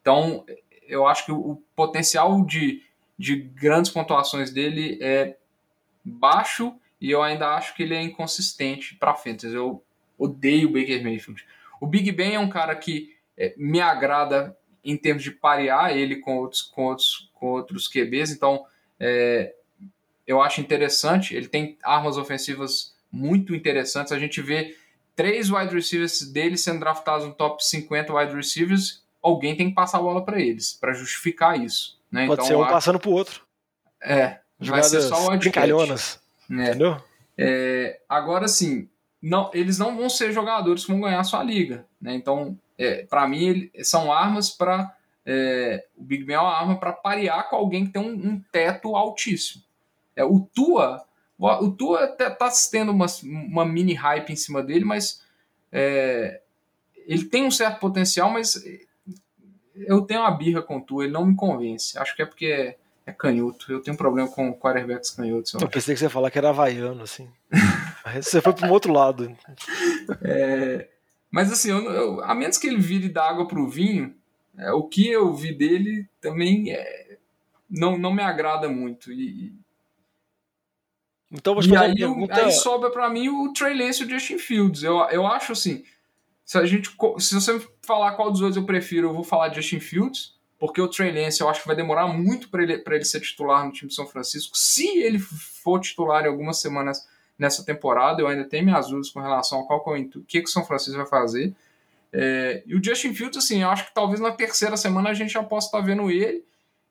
Então, eu acho que o potencial de, de grandes pontuações dele é baixo e eu ainda acho que ele é inconsistente para frente. Eu odeio o Baker Mayfield. O Big Ben é um cara que é, me agrada em termos de parear ele com outros, com outros, com outros QBs. Então, é, eu acho interessante. Ele tem armas ofensivas muito interessantes. A gente vê três wide receivers dele sendo draftados no top 50 wide receivers. Alguém tem que passar a bola para eles, para justificar isso. Né? Pode então, ser um passando para o outro. É, Jogadas vai ser só o brincalhonas. É. Entendeu? É, agora, sim, não, eles não vão ser jogadores que vão ganhar a sua liga. Né? Então, é, para mim, ele, são armas para. É, o Big Ben é uma arma para parear com alguém que tem um, um teto altíssimo. É, o Tua, o Tua tá, tá tendo uma, uma mini hype em cima dele, mas é, ele tem um certo potencial, mas eu tenho uma birra com o Tua, ele não me convence. Acho que é porque é, é canhoto. Eu tenho um problema com quarterbacks canhotos. Eu, eu pensei que você ia falar que era havaiano, assim. você foi para um outro lado. É, mas assim, eu, eu, a menos que ele vire da água para o vinho, é, o que eu vi dele também é, não, não me agrada muito. E, então vou e aí, pergunta... aí sobra para mim o Trey Lance e o Justin Fields. Eu, eu acho assim, se a gente se você falar qual dos dois eu prefiro, eu vou falar de Justin Fields, porque o Trey Lance eu acho que vai demorar muito para ele, ele ser titular no time de São Francisco. Se ele for titular em algumas semanas nessa temporada, eu ainda tenho minhas dúvidas com relação a qual é o que, que o São Francisco vai fazer. É, e o Justin Fields, assim, eu acho que talvez na terceira semana a gente já possa estar vendo ele.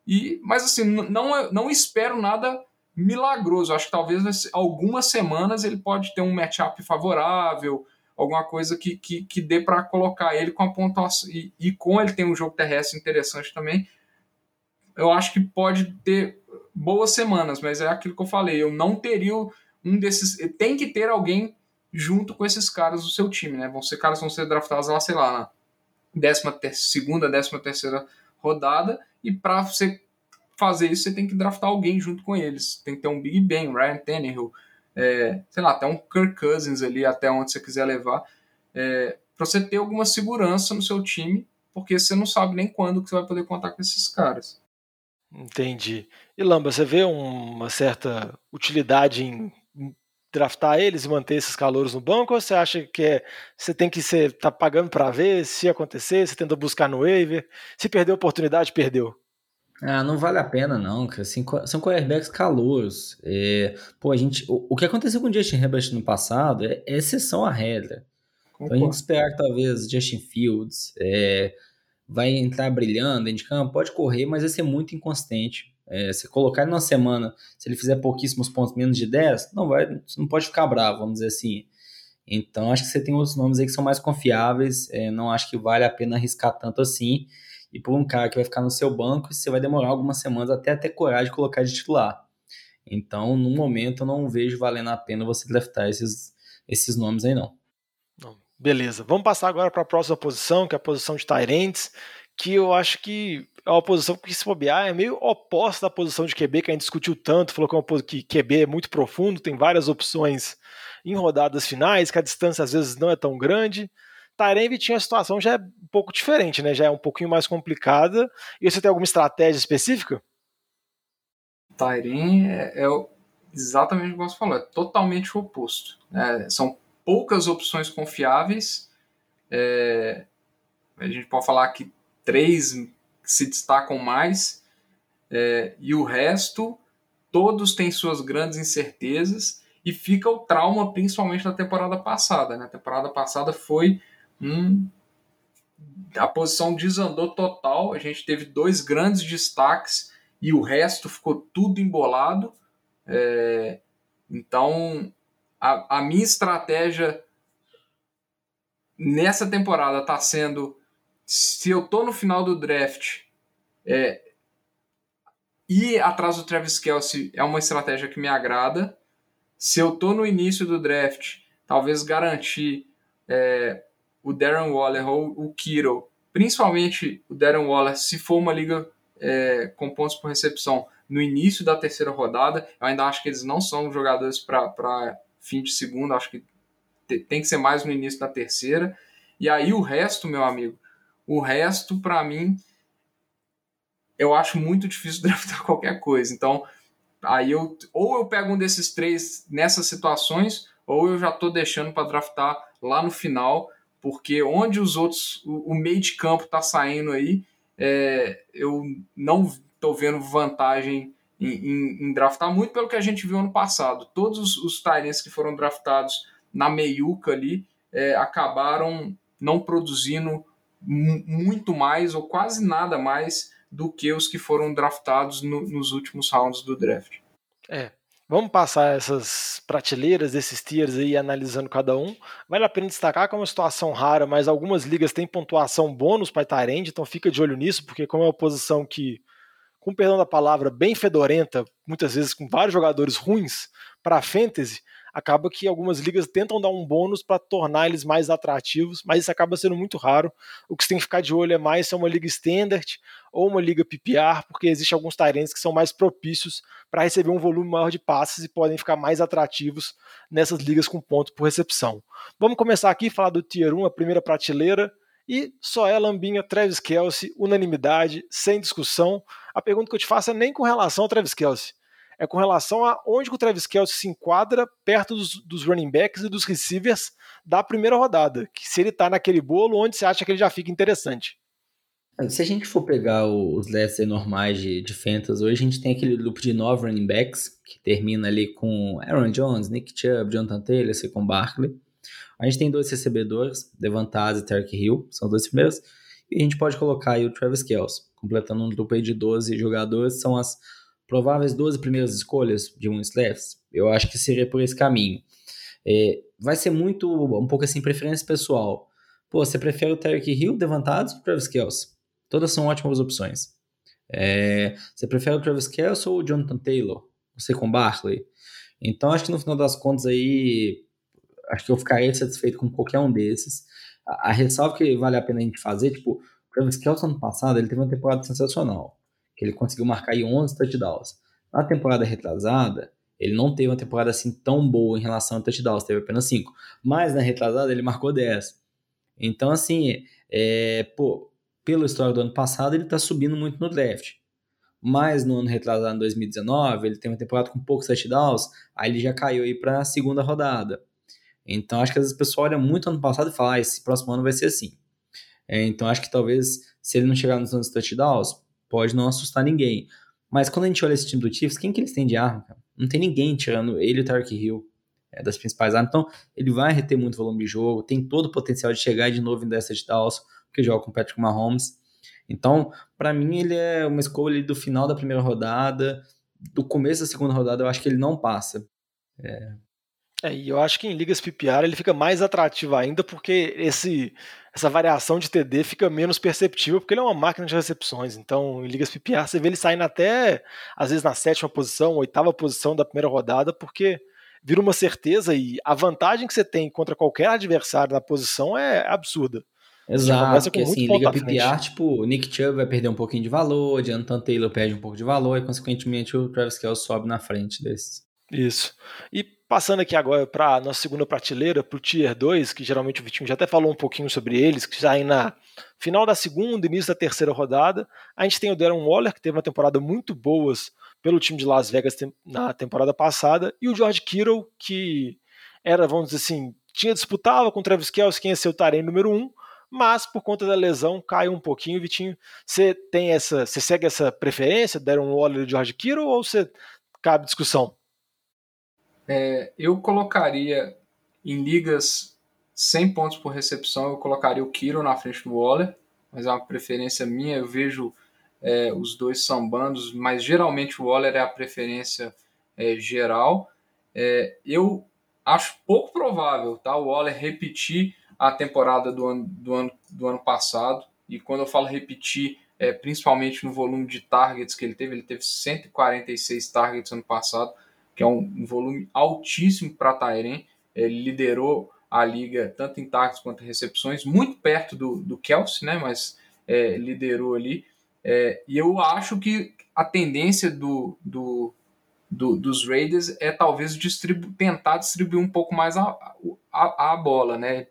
E, mas assim, não, não espero nada milagroso. Acho que talvez algumas semanas ele pode ter um matchup favorável, alguma coisa que, que, que dê para colocar ele com a pontuação. E, e com ele tem um jogo terrestre interessante também. Eu acho que pode ter boas semanas, mas é aquilo que eu falei. Eu não teria um desses. Tem que ter alguém junto com esses caras do seu time, né? Vão ser caras que vão ser draftados lá, sei lá, na décima ter segunda, décima terceira rodada. E para você fazer isso, você tem que draftar alguém junto com eles. Tem que ter um Big Ben, Ryan Tannehill, é, sei lá, até um Kirk Cousins ali, até onde você quiser levar, é, para você ter alguma segurança no seu time, porque você não sabe nem quando que você vai poder contar com esses caras. Entendi. E Lamba, você vê uma certa utilidade em draftar eles e manter esses calouros no banco, ou você acha que é, você tem que ser tá pagando para ver se acontecer, você tenta buscar no waiver, se perder a oportunidade, perdeu? Ah, não vale a pena, não, cara. Assim, são quarterbacks calouros. É, pô, a gente, o, o, que aconteceu com o Justin Herbert no passado é, é exceção à regra. Então a gente esperar que talvez Justin Fields é, vai entrar brilhando dentro de campo, pode correr, mas vai ser muito inconsistente. É, se colocar ele numa semana, se ele fizer pouquíssimos pontos, menos de 10, não vai, não pode ficar bravo, vamos dizer assim. Então acho que você tem outros nomes aí que são mais confiáveis, é, não acho que vale a pena arriscar tanto assim e por um cara que vai ficar no seu banco, você vai demorar algumas semanas até ter coragem de colocar de titular. Então, no momento, eu não vejo valendo a pena você draftar esses, esses nomes aí, não. Beleza, vamos passar agora para a próxima posição, que é a posição de Tyrants, que eu acho que é uma posição que, se bobear, é meio oposta da posição de QB, que a gente discutiu tanto, falou que, é uma, que QB é muito profundo, tem várias opções em rodadas finais, que a distância às vezes não é tão grande. Tarembe tinha a situação já é um pouco diferente, né? Já é um pouquinho mais complicada. E você tem alguma estratégia específica? Tyrene é, é, exatamente o que você falou, é totalmente o oposto. É, são poucas opções confiáveis. É, a gente pode falar que três se destacam mais, é, e o resto, todos têm suas grandes incertezas, e fica o trauma principalmente da temporada passada. Né? A temporada passada foi Hum, a posição desandou total. A gente teve dois grandes destaques e o resto ficou tudo embolado. É, então, a, a, minha estratégia nessa temporada está sendo: se eu tô no final do draft, é, ir atrás do Travis Kelsey é uma estratégia que me agrada. Se eu tô no início do draft, talvez garantir é, o Darren Waller ou o Kiro, principalmente o Darren Waller, se for uma liga é, com pontos por recepção no início da terceira rodada, eu ainda acho que eles não são jogadores para fim de segunda, acho que tem que ser mais no início da terceira. E aí o resto, meu amigo, o resto para mim eu acho muito difícil draftar qualquer coisa. Então, aí eu ou eu pego um desses três nessas situações, ou eu já estou deixando para draftar lá no final porque onde os outros, o, o meio de campo está saindo aí, é, eu não estou vendo vantagem em, em, em, draftar, muito pelo que a gente viu ano passado. Todos os, os que foram draftados na meiuca ali é, acabaram não produzindo muito mais ou quase nada mais do que os que foram draftados no, nos últimos rounds do draft. É, Vamos passar essas prateleiras desses tiers aí, analisando cada um. Vale a pena destacar que é uma situação rara, mas algumas ligas têm pontuação bônus para Tyrande, então fica de olho nisso, porque como é uma posição que, com perdão da palavra, bem fedorenta, muitas vezes com vários jogadores ruins para fantasy, acaba que algumas ligas tentam dar um bônus para tornar eles mais atrativos, mas isso acaba sendo muito raro. O que você tem que ficar de olho é mais se é uma liga standard ou uma liga PPR, porque existem alguns Tyrants que são mais propícios para receber um volume maior de passes e podem ficar mais atrativos nessas ligas com ponto por recepção. Vamos começar aqui falar do Tier 1, a primeira prateleira. E só é Lambinha, Travis Kelsey, unanimidade, sem discussão. A pergunta que eu te faço é nem com relação ao Travis Kelsey é com relação a onde o Travis Kelce se enquadra perto dos, dos, running backs e dos receivers da primeira rodada. Que se ele está naquele bolo, onde você acha que ele já fica interessante? Se a gente for pegar os Leicester normais de, de Fantasy, hoje a gente tem aquele grupo de nove running backs, que termina ali com Aaron Jones, Nick Chubb, Jonathan Taylor, com Barkley. A gente tem dois recebedores, Devantaz e Tarek Hill, são dois primeiros. E a gente pode colocar aí o Travis Kelce, completando um grupo de 12 jogadores, são as prováveis 12 primeiras escolhas de um Slats, eu acho que seria por esse caminho. É, vai ser muito, um pouco assim, preferência pessoal. Pô, você prefere o Tarek Hill, Devantados ou Travis Kelce? Todas são ótimas opções. É, você prefere o Travis Kelce ou o Jonathan Taylor? Você com Barkley? Então, acho que no final das contas aí, acho que eu ficaria satisfeito com qualquer um desses. A, a ressalva que vale a pena a gente fazer, tipo, o Travis Kelce ano passado, ele teve uma temporada sensacional que ele conseguiu marcar aí 11 touchdowns. Na temporada retrasada, ele não teve uma temporada assim tão boa em relação a touchdowns, teve apenas 5. Mas na retrasada ele marcou 10. Então, assim, é, pô, pela história do ano passado, ele tá subindo muito no draft. Mas no ano retrasado, em 2019, ele tem uma temporada com poucos touchdowns, aí ele já caiu aí para a segunda rodada. Então, acho que às vezes o pessoal olha muito ano passado e fala, ah, esse próximo ano vai ser assim. É, então, acho que talvez, se ele não chegar nos anos touchdowns, pode não assustar ninguém. Mas quando a gente olha esse time do Chiefs, quem que eles têm de arma? Cara? Não tem ninguém tirando ele e o Tark Hill é, das principais armas. Então, ele vai reter muito volume de jogo, tem todo o potencial de chegar de novo em 10 touchdowns, porque joga com o Patrick Mahomes. Então, para mim, ele é uma escolha do final da primeira rodada, do começo da segunda rodada, eu acho que ele não passa. É, é, e eu acho que em ligas PPR ele fica mais atrativo ainda porque esse, essa variação de TD fica menos perceptível porque ele é uma máquina de recepções. Então, em ligas PPR você vê ele saindo até às vezes na sétima posição, oitava posição da primeira rodada, porque vira uma certeza e a vantagem que você tem contra qualquer adversário na posição é absurda. Exato, porque assim, liga PPR, tipo, Nick Chubb vai perder um pouquinho de valor, Jonathan Taylor perde um pouco de valor e, consequentemente, o Travis Kelce sobe na frente desses. Isso. E Passando aqui agora para a nossa segunda prateleira, para o Tier 2, que geralmente o Vitinho já até falou um pouquinho sobre eles, que já aí na final da segunda, início da terceira rodada. A gente tem o Darren Waller, que teve uma temporada muito boa pelo time de Las Vegas na temporada passada, e o George Kittle, que era, vamos dizer assim, tinha disputava com o Travis Kelce quem ia ser o Tarém número 1, um, mas por conta da lesão caiu um pouquinho, Vitinho. Você tem essa, você segue essa preferência, Darren Waller e George Kittle, ou você cabe discussão? É, eu colocaria em ligas 100 pontos por recepção, eu colocaria o Kiro na frente do Waller, mas é uma preferência minha. Eu vejo é, os dois sambando, mas geralmente o Waller é a preferência é, geral. É, eu acho pouco provável tá, o Waller repetir a temporada do ano, do ano, do ano passado. E quando eu falo repetir, é, principalmente no volume de targets que ele teve, ele teve 146 targets ano passado que é um, um volume altíssimo para Tairen. Ele liderou a liga tanto em taques quanto em recepções, muito perto do, do Kelsey, né? Mas é, liderou ali. É, e eu acho que a tendência do, do, do dos Raiders é talvez distribu tentar distribuir um pouco mais a, a, a bola, né?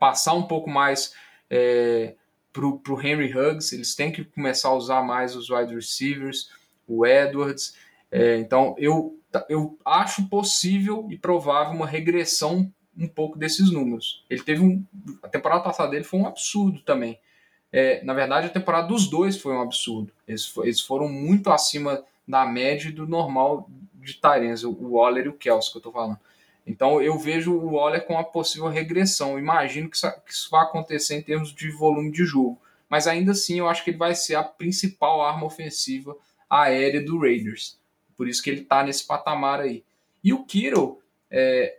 Passar um pouco mais é, para o Henry Huggs, eles têm que começar a usar mais os wide receivers, o Edwards. É, então eu eu acho possível e provável uma regressão um pouco desses números. Ele teve um. A temporada passada dele foi um absurdo também. É, na verdade, a temporada dos dois foi um absurdo. Eles, eles foram muito acima da média e do normal de Tyrens, o Waller e o Kelsey que eu tô falando. Então eu vejo o Waller com uma possível regressão. Imagino que isso, que isso vai acontecer em termos de volume de jogo. Mas ainda assim eu acho que ele vai ser a principal arma ofensiva aérea do Raiders. Por isso que ele está nesse patamar aí. E o Kiro, é,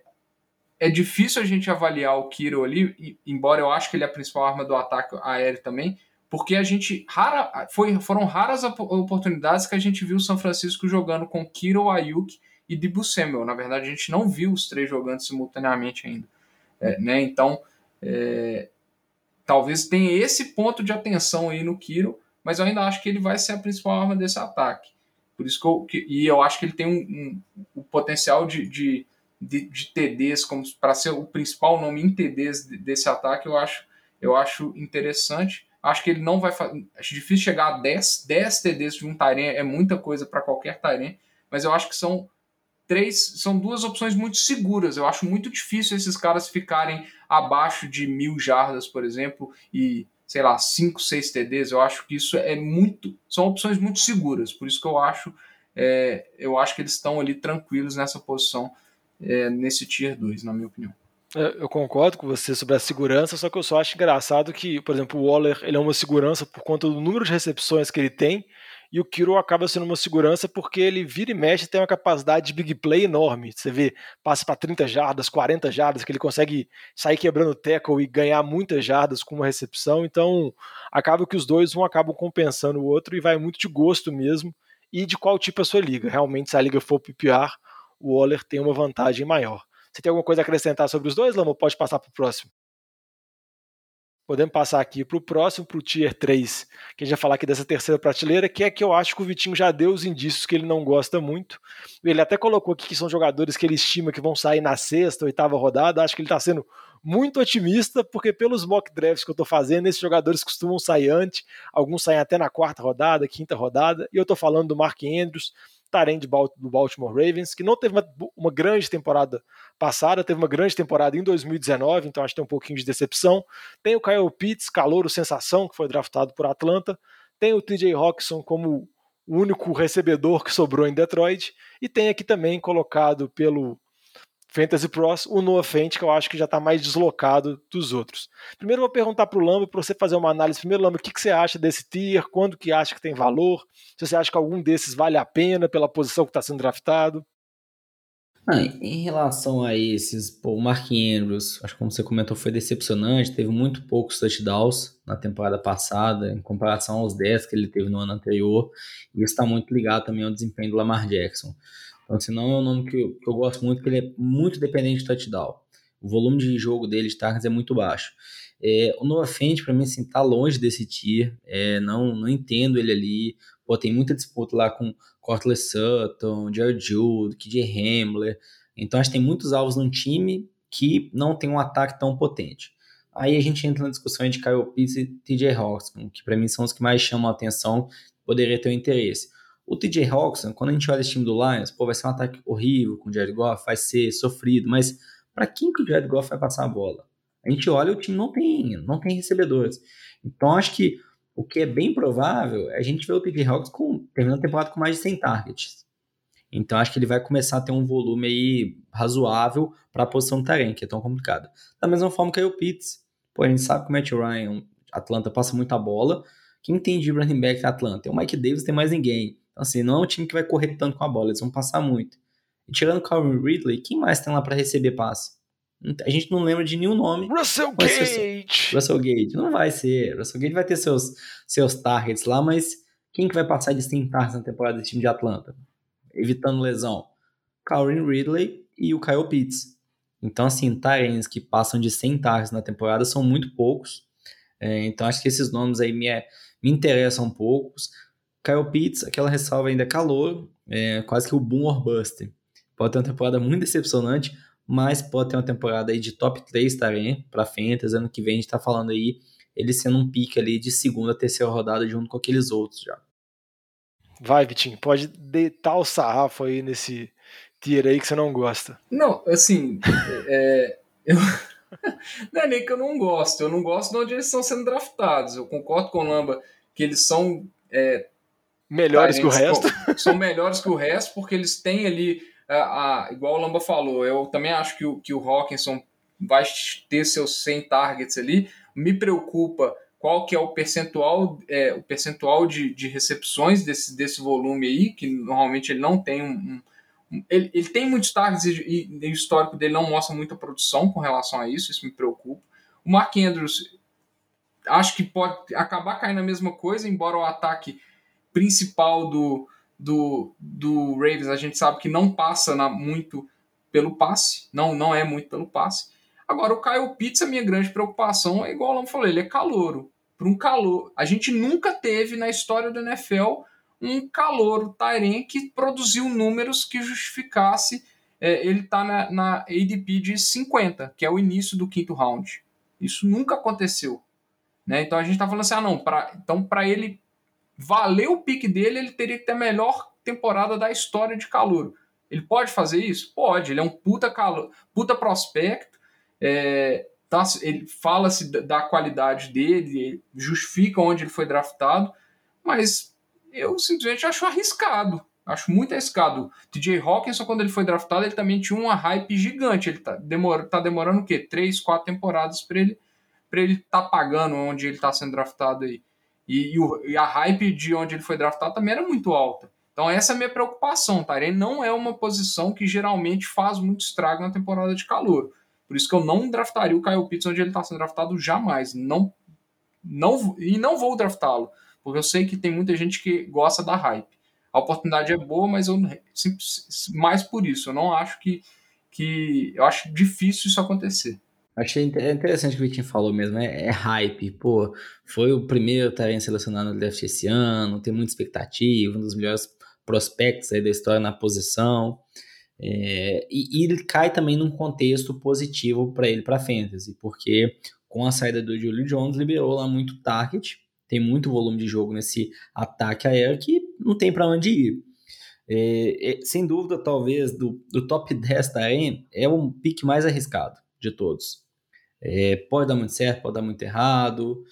é difícil a gente avaliar o Kiro ali, embora eu acho que ele é a principal arma do ataque aéreo também, porque a gente rara, foi, foram raras oportunidades que a gente viu o São Francisco jogando com Kiro, Ayuk e Dibu Samuel. Na verdade, a gente não viu os três jogando simultaneamente ainda. É, né? Então, é, talvez tenha esse ponto de atenção aí no Kiro, mas eu ainda acho que ele vai ser a principal arma desse ataque. Por isso que eu, que, e eu acho que ele tem um, um, um potencial de, de, de, de TDs para ser o principal nome em TDs desse ataque, eu acho, eu acho interessante. Acho que ele não vai Acho difícil chegar a 10, 10 TDs de um Tyrene, é muita coisa para qualquer Tyrene, mas eu acho que são três, são duas opções muito seguras. Eu acho muito difícil esses caras ficarem abaixo de mil jardas, por exemplo, e sei lá, 5, 6 TDs. Eu acho que isso é muito. São opções muito seguras. Por isso que eu acho. É, eu acho que eles estão ali tranquilos nessa posição, é, nesse tier 2, na minha opinião. Eu concordo com você sobre a segurança, só que eu só acho engraçado que, por exemplo, o Waller ele é uma segurança por conta do número de recepções que ele tem, e o Kiro acaba sendo uma segurança porque ele vira e mexe tem uma capacidade de big play enorme. Você vê, passa para 30 jardas, 40 jardas, que ele consegue sair quebrando o tackle e ganhar muitas jardas com uma recepção. Então, acaba que os dois um acabam compensando o outro e vai muito de gosto mesmo e de qual tipo é a sua liga. Realmente, se a liga for PPR, o Waller tem uma vantagem maior. Você tem alguma coisa a acrescentar sobre os dois, Lamo? Pode passar para o próximo. Podemos passar aqui para o próximo, para o Tier 3, que a gente vai falar aqui dessa terceira prateleira, que é que eu acho que o Vitinho já deu os indícios que ele não gosta muito. Ele até colocou aqui que são jogadores que ele estima que vão sair na sexta, oitava rodada. Acho que ele está sendo muito otimista, porque pelos mock drafts que eu estou fazendo, esses jogadores costumam sair antes, alguns saem até na quarta rodada, quinta rodada, e eu estou falando do Mark Andrews, Tarém do Baltimore Ravens, que não teve uma, uma, grande temporada passada, teve uma grande temporada em 2019, então acho que tem um pouquinho de decepção. Tem o Kyle Pitts, calouro sensação, que foi draftado por Atlanta. Tem o TJ Hawkinson como o único recebedor que sobrou em Detroit. E tem aqui também colocado pelo Fantasy Pros, o Noah Fent, que eu acho que já está mais deslocado dos outros. Primeiro eu vou perguntar para o Lamba, para você fazer uma análise. Primeiro, Lamba, o que, que, você acha desse tier? Quando que acha que tem valor? Se você acha que algum desses vale a pena pela posição que está sendo draftado? Ah, em relação a esses, pô, o Mark Andrews, acho que como você comentou, foi decepcionante, teve muito poucos touchdowns na temporada passada, em comparação aos 10 que ele teve no ano anterior, e isso está muito ligado também ao desempenho do Lamar Jackson. Então, assim, não é um nome que eu, que eu gosto muito, porque ele é muito dependente de touchdown. O volume de jogo dele de targets é muito baixo. É, o Noah Fent, para mim, assim, tá longe desse tier. É, não, não entendo ele ali. Pô, tem muita disputa lá com Cortland Sutton, Jared Jude, KJ Hamler. Então, acho que tem muitos alvos no time que não tem um ataque tão potente. Aí a gente entra na discussão de Kyle Pitts e TJ Hawkinson, que para mim são os que mais chamam a atenção, poderia ter o interesse. O TJ Hawkinson, quando a gente olha esse time do Lions, pô, vai ser um ataque horrível com o Jared Goff, vai ser sofrido, mas para quem que o Jared Goff vai passar a bola? A gente olha o time não tem, não tem recebedores. Então acho que o que é bem provável é a gente ver o TJ Hawkinson com, terminando a temporada com mais de 100 targets. Então acho que ele vai começar a ter um volume aí razoável para a posição do Taren, que é tão complicada. Da mesma forma que o Pitts. Pô, a gente sabe que o Matt Ryan, Atlanta passa muita bola. Quem tem de running back na Atlanta? É o Mike Davis, tem mais ninguém. Assim, não é um time que vai correr tanto com a bola, eles vão passar muito. E tirando o Calvin Ridley, quem mais tem lá para receber passe? A gente não lembra de nenhum nome. Russell Gage! Russell Gage. Não vai ser. Russell Gage vai ter seus, seus targets lá, mas quem que vai passar de 100 targets na temporada desse time de Atlanta? Evitando lesão. Calvin Ridley e o Kyle Pitts. Então, assim, Tyrants que passam de 100 targets na temporada são muito poucos. É, então, acho que esses nomes aí me, é, me interessam poucos. Kyle Pitts, aquela ressalva ainda é calor, é quase que o boom or bust. Pode ter uma temporada muito decepcionante, mas pode ter uma temporada aí de top 3 também para Fantasy. Ano que vem a gente tá falando aí ele sendo um pique ali de segunda, terceira rodada junto com aqueles outros já. Vai, Vitinho, pode deitar o sarrafo aí nesse tier aí que você não gosta. Não, assim, é, eu, não é nem que eu não gosto, eu não gosto de onde eles estão sendo draftados. Eu concordo com o Lamba que eles são é, melhores que o resto. São melhores que o resto, porque eles têm ali, a, a, igual o Lamba falou, eu também acho que o, que o Hawkinson vai ter seus 100 targets ali. Me preocupa qual que é o percentual, é, o percentual de, de recepções desse, desse volume aí, que normalmente ele não tem um. um ele, ele tem muitos targets e, e, o histórico dele não mostra muita produção com relação a isso, isso me preocupa. O Mark Andrews acho que pode acabar caindo na mesma coisa, embora o ataque principal do, do, do Ravens a gente sabe que não passa na, muito pelo passe, não, não é muito pelo passe. Agora, o Kyle Pitts, a minha grande preocupação é igual o falou, ele é calouro. Para um calor. A gente nunca teve na história do NFL um calouro Tyren que produziu números que justificasse é, ele estar tá na, na ADP de 50, que é o início do quinto round. Isso nunca aconteceu. Né? Então a gente está falando assim, ah não, pra, então para ele valer o pique dele, ele teria que ter a melhor temporada da história de calor. Ele pode fazer isso? Pode, ele é um puta, calor, puta prospecto, é, tá, ele fala-se da qualidade dele, justifica onde ele foi draftado, mas eu simplesmente acho arriscado. Acho muito arriscado. TJ Hawkinson, quando ele foi draftado, ele também tinha uma hype gigante. Ele tá, demora, tá demorando o quê? Três, quatro temporadas para ele para ele estar tá pagando onde ele está sendo draftado aí. E, e, o, e, a hype de onde ele foi draftado também era muito alta. Então essa é a minha preocupação, tá? Ele não é uma posição que geralmente faz muito estrago na temporada de calor. Por isso que eu não draftaria o Kyle Pitts onde ele está sendo draftado jamais. Não, não, e não vou draftá-lo, porque eu sei que tem muita gente que gosta da hype. A oportunidade é boa, mas eu mais por isso. Eu não acho que, que eu acho difícil isso acontecer. Achei interessante o que o Vitinho falou mesmo, é, é, hype. Pô, foi o primeiro Tyrene selecionado no draft esse ano, tem muita expectativa, um dos melhores prospectos aí da história na posição. É, e, e, ele cai também num contexto positivo para ele para fantasy, porque com a saída do Julio Jones liberou lá muito target, tem muito volume de jogo nesse ataque aéreo que não tem para onde ir. É, é, sem dúvida, talvez do, do top 10 da é o pique mais arriscado de todos. É, pode dar muito certo, pode dar muito errado.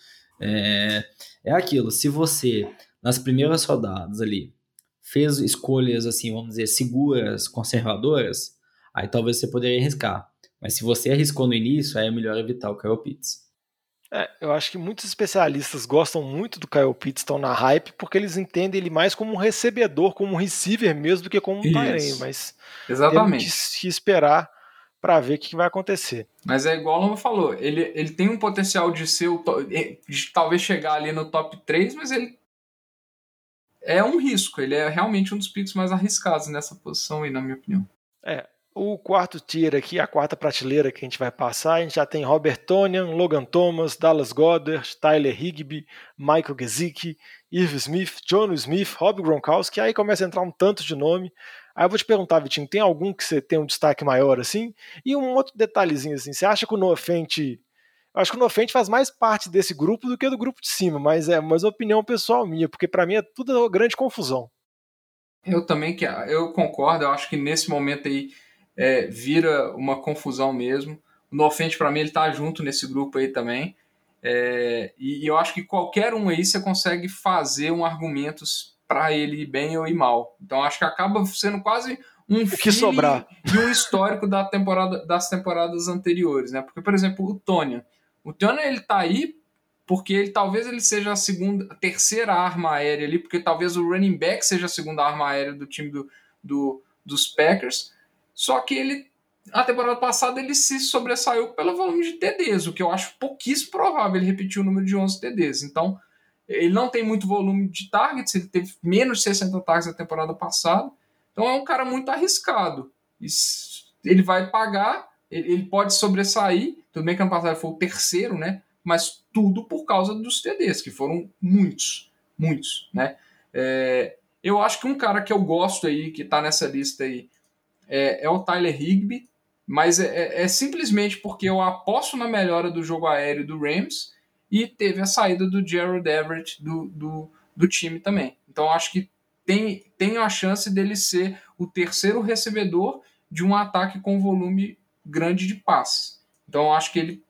É, é aquilo, se você, nas primeiras rodadas ali, fez escolhas, assim, vamos dizer, seguras, conservadoras, aí talvez você poderia arriscar. Mas se você arriscou no início, aí é melhor evitar o Kyle Pitts. É, eu acho que muitos especialistas gostam muito do Kyle Pitts, estão na hype, porque eles entendem ele mais como um recebedor, como um receiver mesmo, do que como um Tyrene. Mas Exatamente. temos que esperar para ver o que vai acontecer. Mas é igual o Lama falou, ele, ele tem um potencial de ser o de talvez chegar ali no top 3, mas ele é um risco, ele é realmente um dos picks mais arriscados nessa posição aí, na minha opinião. É, o quarto tier aqui, a quarta prateleira que a gente vai passar, a gente já tem Robert Tonian, Logan Thomas, Dallas Goddard, Tyler Higby, Michael Gesicki, Irv Smith, John Smith, Rob Gronkowski, aí começa a entrar um tanto de nome. Aí eu vou te perguntar, Vitinho, tem algum que você tem um destaque maior assim? E um outro detalhezinho assim, você acha que o Noah Fent, eu acho que o Noah Fent faz mais parte desse grupo do que do grupo de cima, mas é uma opinião pessoal minha, porque para mim é tudo uma grande confusão. Eu também que eu concordo, eu acho que nesse momento aí é, vira uma confusão mesmo. O Noah Fent para mim ele tá junto nesse grupo aí também. É, e, e eu acho que qualquer um aí você consegue fazer um argumento para ele ir bem ou ir mal. Então acho que acaba sendo quase um o que sobrar e um histórico da temporada, das temporadas anteriores, né? Porque por exemplo o Tony, o Tony ele tá aí porque ele talvez ele seja a segunda, a terceira arma aérea ali, porque talvez o running back seja a segunda arma aérea do time do, do dos Packers. Só que ele a temporada passada ele se sobressaiu pelo volume de TDs, o que eu acho pouquíssimo provável ele repetir o número de 11 TDs. Então, ele não tem muito volume de targets, ele teve menos de 60 targets na temporada passada. Então é um cara muito arriscado. Ele vai pagar, ele pode sobressair. Tudo bem que ano passado foi o terceiro, né? Mas tudo por causa dos TDs, que foram muitos, muitos, né? É, eu acho que um cara que eu gosto aí, que tá nessa lista aí, é, é o Tyler Higby, mas é, é, é simplesmente porque eu aposto na melhora do jogo aéreo do Rams e teve a saída do Gerald Everett do, do, do time também. Então acho que tem, tem a chance dele ser o terceiro recebedor de um ataque com volume grande de passes. Então acho que ele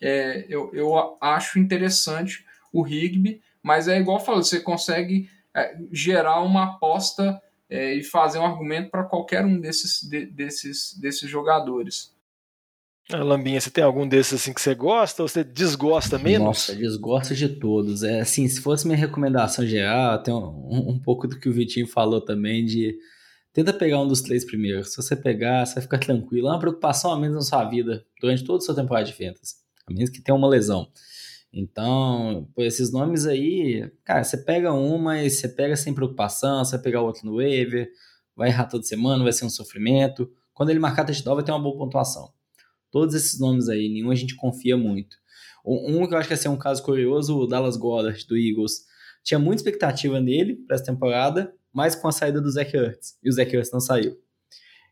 é, eu, eu acho interessante o Rigby, mas é igual eu falei, você consegue é, gerar uma aposta é, e fazer um argumento para qualquer um desses, de, desses, desses jogadores. Ah, Lambinha, você tem algum desses assim que você gosta ou você desgosta menos? Nossa, desgosta de todos. É assim, se fosse minha recomendação geral, tem um, um, pouco do que o Vitinho falou também de tenta pegar um dos três primeiros. Se você pegar, você vai ficar tranquilo. É uma preocupação a menos na sua vida durante toda a sua temporada de ventas, a menos que tenha uma lesão. Então, esses nomes aí, cara, você pega um, mas você pega sem preocupação, você vai pegar outro no waiver, vai errar toda semana, vai ser um sofrimento. Quando ele marcar touchdown, vai ter uma boa pontuação. Todos esses nomes aí, nenhum a gente confia muito. Um que eu acho que vai ser um caso curioso, o Dallas Goddard, do Eagles. Tinha muita expectativa nele para essa temporada, mas com a saída do Zach Ertz. E o Zach Ertz não saiu.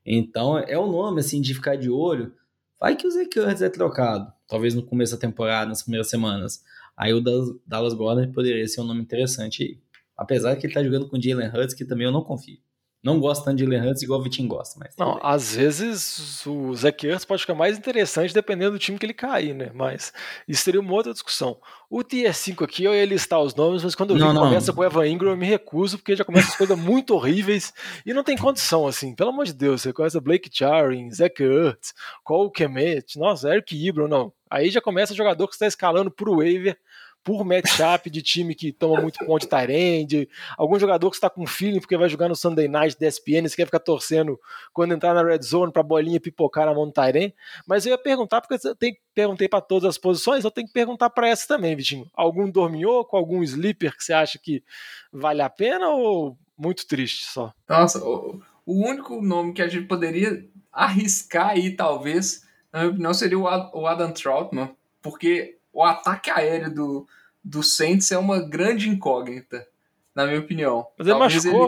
Então, é o nome, assim, de ficar de olho. Vai que o Zach Ertz é trocado. Talvez no começo da temporada, nas primeiras semanas. Aí o Dallas Goddard poderia ser um nome interessante aí. Apesar que ele tá jogando com o Jalen Hurts, que também eu não confio. Não gosto tanto de Jalen Hurts igual o Vitinho gosta, mas. Não, às vezes o Zach Ertz pode ficar mais interessante dependendo do time que ele cair, né? Mas isso seria uma outra discussão. O Tier 5 aqui, eu ia listar os nomes, mas quando eu vi que começa com o Evan Ingram, eu me recuso, porque já começa as coisas muito horríveis e não tem condição, assim. Pelo amor de Deus, você começa Blake Charin, Zach Ertz, Cole Kemet, nossa, Eric Ibram, não. Aí já começa jogador que está escalando pro waiver por matchup de time que toma muito ponto de Tyrande, algum jogador que está com feeling porque vai jogar no Sunday Night da ESPN, você quer ficar torcendo quando entrar na red zone para a bolinha pipocar na mão do Tyrande. Mas eu ia perguntar, porque eu tenho, perguntei para todas as posições, eu tenho que perguntar para essa também, Vitinho. Algum dorminhoco, algum sleeper que você acha que vale a pena ou muito triste só? Nossa, o, o único nome que a gente poderia arriscar aí, talvez, opinião, seria o Adam Troutman, porque o ataque aéreo do, do Saints é uma grande incógnita, na minha opinião. Mas ele Talvez machucou.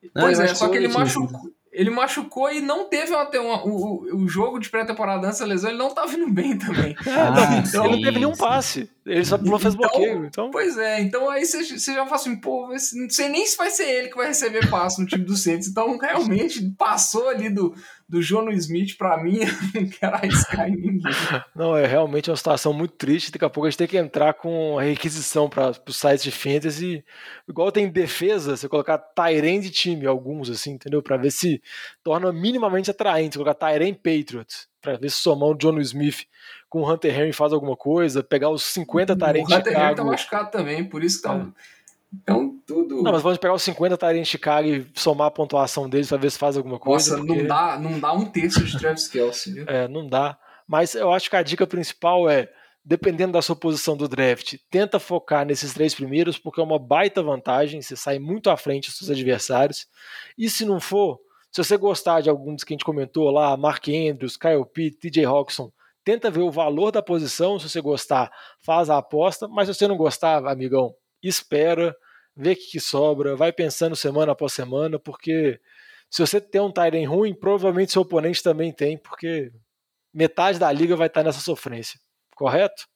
Ele... Pois Não, é, só que ele machucou ele machucou e não teve até o, o jogo de pré-temporada antes da lesão, ele não tá vindo bem também. Ah, então, ele não teve nenhum passe. Ele só não fez então, bloqueio. Então... Pois é, então aí você, você já fala assim, pô, não sei nem se vai ser ele que vai receber passe no time do Santos. Então, realmente, passou ali do, do Jono Smith para mim, não quero arriscar em ninguém. Não, é realmente uma situação muito triste. Daqui a pouco a gente tem que entrar com a requisição para os sites de fantasy. Igual tem defesa, você colocar Tyrande de time, alguns, assim, entendeu? Para ver se torna minimamente atraente. Colocar Tyrande Patriots, para ver se somar o John Smith com o Hunter Henry faz alguma coisa, pegar os 50 Tyrande O Hunter Henry tá machucado também, por isso que tá. É. Então, tudo. Não, mas vamos pegar os 50 Tyrant Chicago e somar a pontuação deles pra ver se faz alguma coisa. Nossa, porque... não, dá, não dá um terço de Travis Kelsey, viu? É, não dá. Mas eu acho que a dica principal é, dependendo da sua posição do draft, tenta focar nesses três primeiros, porque é uma baita vantagem, você sai muito à frente dos seus adversários. E se não for, se você gostar de alguns que a gente comentou lá, Mark Andrews, Kyle Pitt, TJ Hawkinson, tenta ver o valor da posição, se você gostar, faz a aposta, mas se você não gostar, amigão, espera, vê o que, sobra, vai pensando semana após semana, porque se você tem um Tyrant ruim, provavelmente seu oponente também tem, porque metade da liga vai estar nessa sofrência. Correto?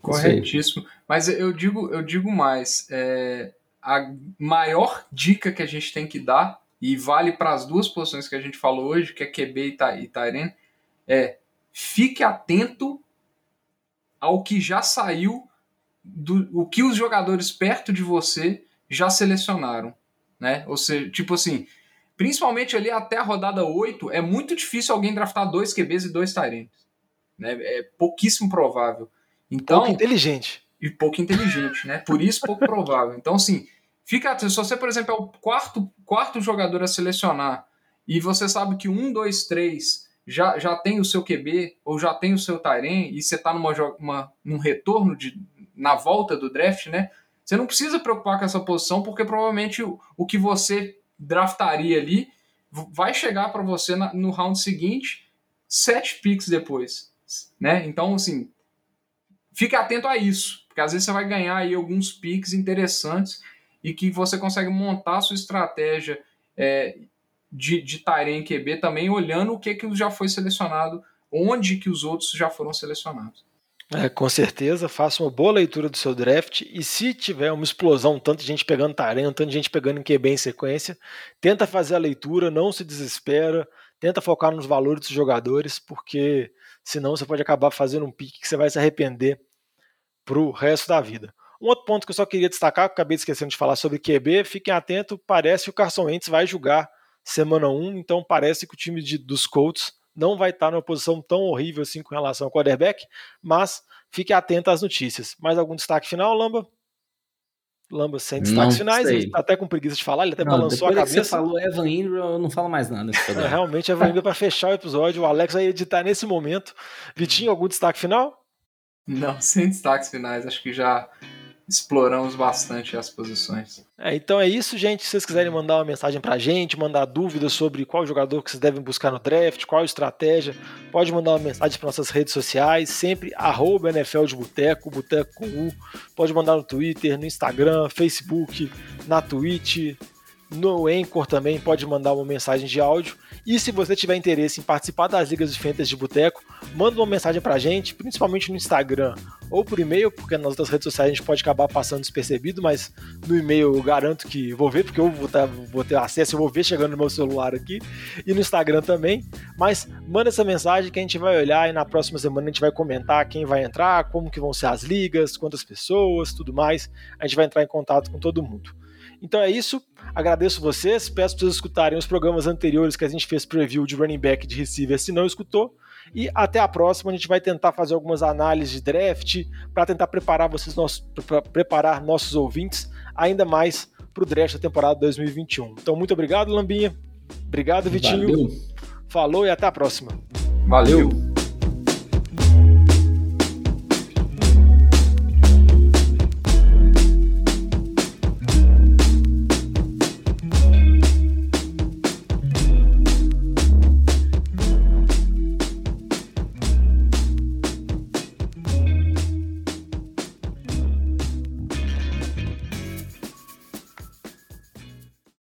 Corretíssimo. Mas eu digo, eu digo mais. É, a maior dica que a gente tem que dar, e vale para as duas posições que a gente falou hoje, que é QB e Tyrant, é fique atento ao que já saiu do o que os jogadores perto de você já selecionaram, né? Ou seja, tipo assim, principalmente ali até a rodada 8, é muito difícil alguém draftar dois QBs e dois Tyrants, né? É pouquíssimo provável. Então, pouco inteligente. E pouco inteligente, né? Por isso pouco provável. Então, assim, fica atento. Se você, por exemplo, é o quarto, quarto jogador a selecionar e você sabe que um, dois, três já, já tem o seu QB ou já tem o seu Tyrant e você está numa, uma, num retorno de, na volta do draft, né? Você não precisa preocupar com essa posição, porque provavelmente o, o que você draftaria ali vai chegar para você na, no round seguinte, sete picks depois, né? Então, assim, fique atento a isso, porque às vezes você vai ganhar aí alguns picks interessantes e que você consegue montar a sua estratégia é, de, de Tyrene QB também olhando o que, que já foi selecionado, onde que os outros já foram selecionados. É, com certeza, faça uma boa leitura do seu draft e se tiver uma explosão, tanto gente pegando Tarém, tanto gente pegando QB em sequência, tenta fazer a leitura, não se desespera, tenta focar nos valores dos jogadores, porque senão você pode acabar fazendo um pique que você vai se arrepender pro resto da vida. Um outro ponto que eu só queria destacar, acabei esquecendo de falar sobre QB, fiquem atentos, parece que o Carson Wentz vai jogar semana 1, então parece que o time de, dos Colts não vai estar numa posição tão horrível assim com relação ao quarterback, mas fique atento às notícias. Mais algum destaque final, Lamba? Lamba sem destaques não finais, ele tá até com preguiça de falar, ele até não, balançou a cabeça. você falou Evan Ingram, eu não falo mais nada. É, realmente, Evan Ingram para fechar o episódio, o Alex vai editar nesse momento. Vitinho, algum destaque final? Não, sem destaques finais, acho que já exploramos bastante as posições. É, então é isso, gente. Se vocês quiserem mandar uma mensagem pra gente, mandar dúvidas sobre qual jogador que vocês devem buscar no draft, qual estratégia, pode mandar uma mensagem para nossas redes sociais, sempre arroba NFL de Boteco, Boteco com U. Pode mandar no Twitter, no Instagram, Facebook, na Twitch, no Anchor também, pode mandar uma mensagem de áudio. E se você tiver interesse em participar das ligas de Fantasy de Boteco, manda uma mensagem pra gente, principalmente no Instagram ou por e-mail, porque nas outras redes sociais a gente pode acabar passando despercebido, mas no e-mail eu garanto que vou ver, porque eu vou, tá, vou ter acesso, eu vou ver chegando no meu celular aqui, e no Instagram também. Mas manda essa mensagem que a gente vai olhar e na próxima semana a gente vai comentar quem vai entrar, como que vão ser as ligas, quantas pessoas, tudo mais. A gente vai entrar em contato com todo mundo. Então é isso. Agradeço vocês. Peço para vocês escutarem os programas anteriores que a gente fez preview de running back de receiver, se não escutou. E até a próxima, a gente vai tentar fazer algumas análises de draft para tentar preparar vocês, nossos, preparar nossos ouvintes ainda mais para o draft da temporada 2021. Então, muito obrigado, Lambinha. Obrigado, Vitinho. Valeu. Falou e até a próxima. Valeu.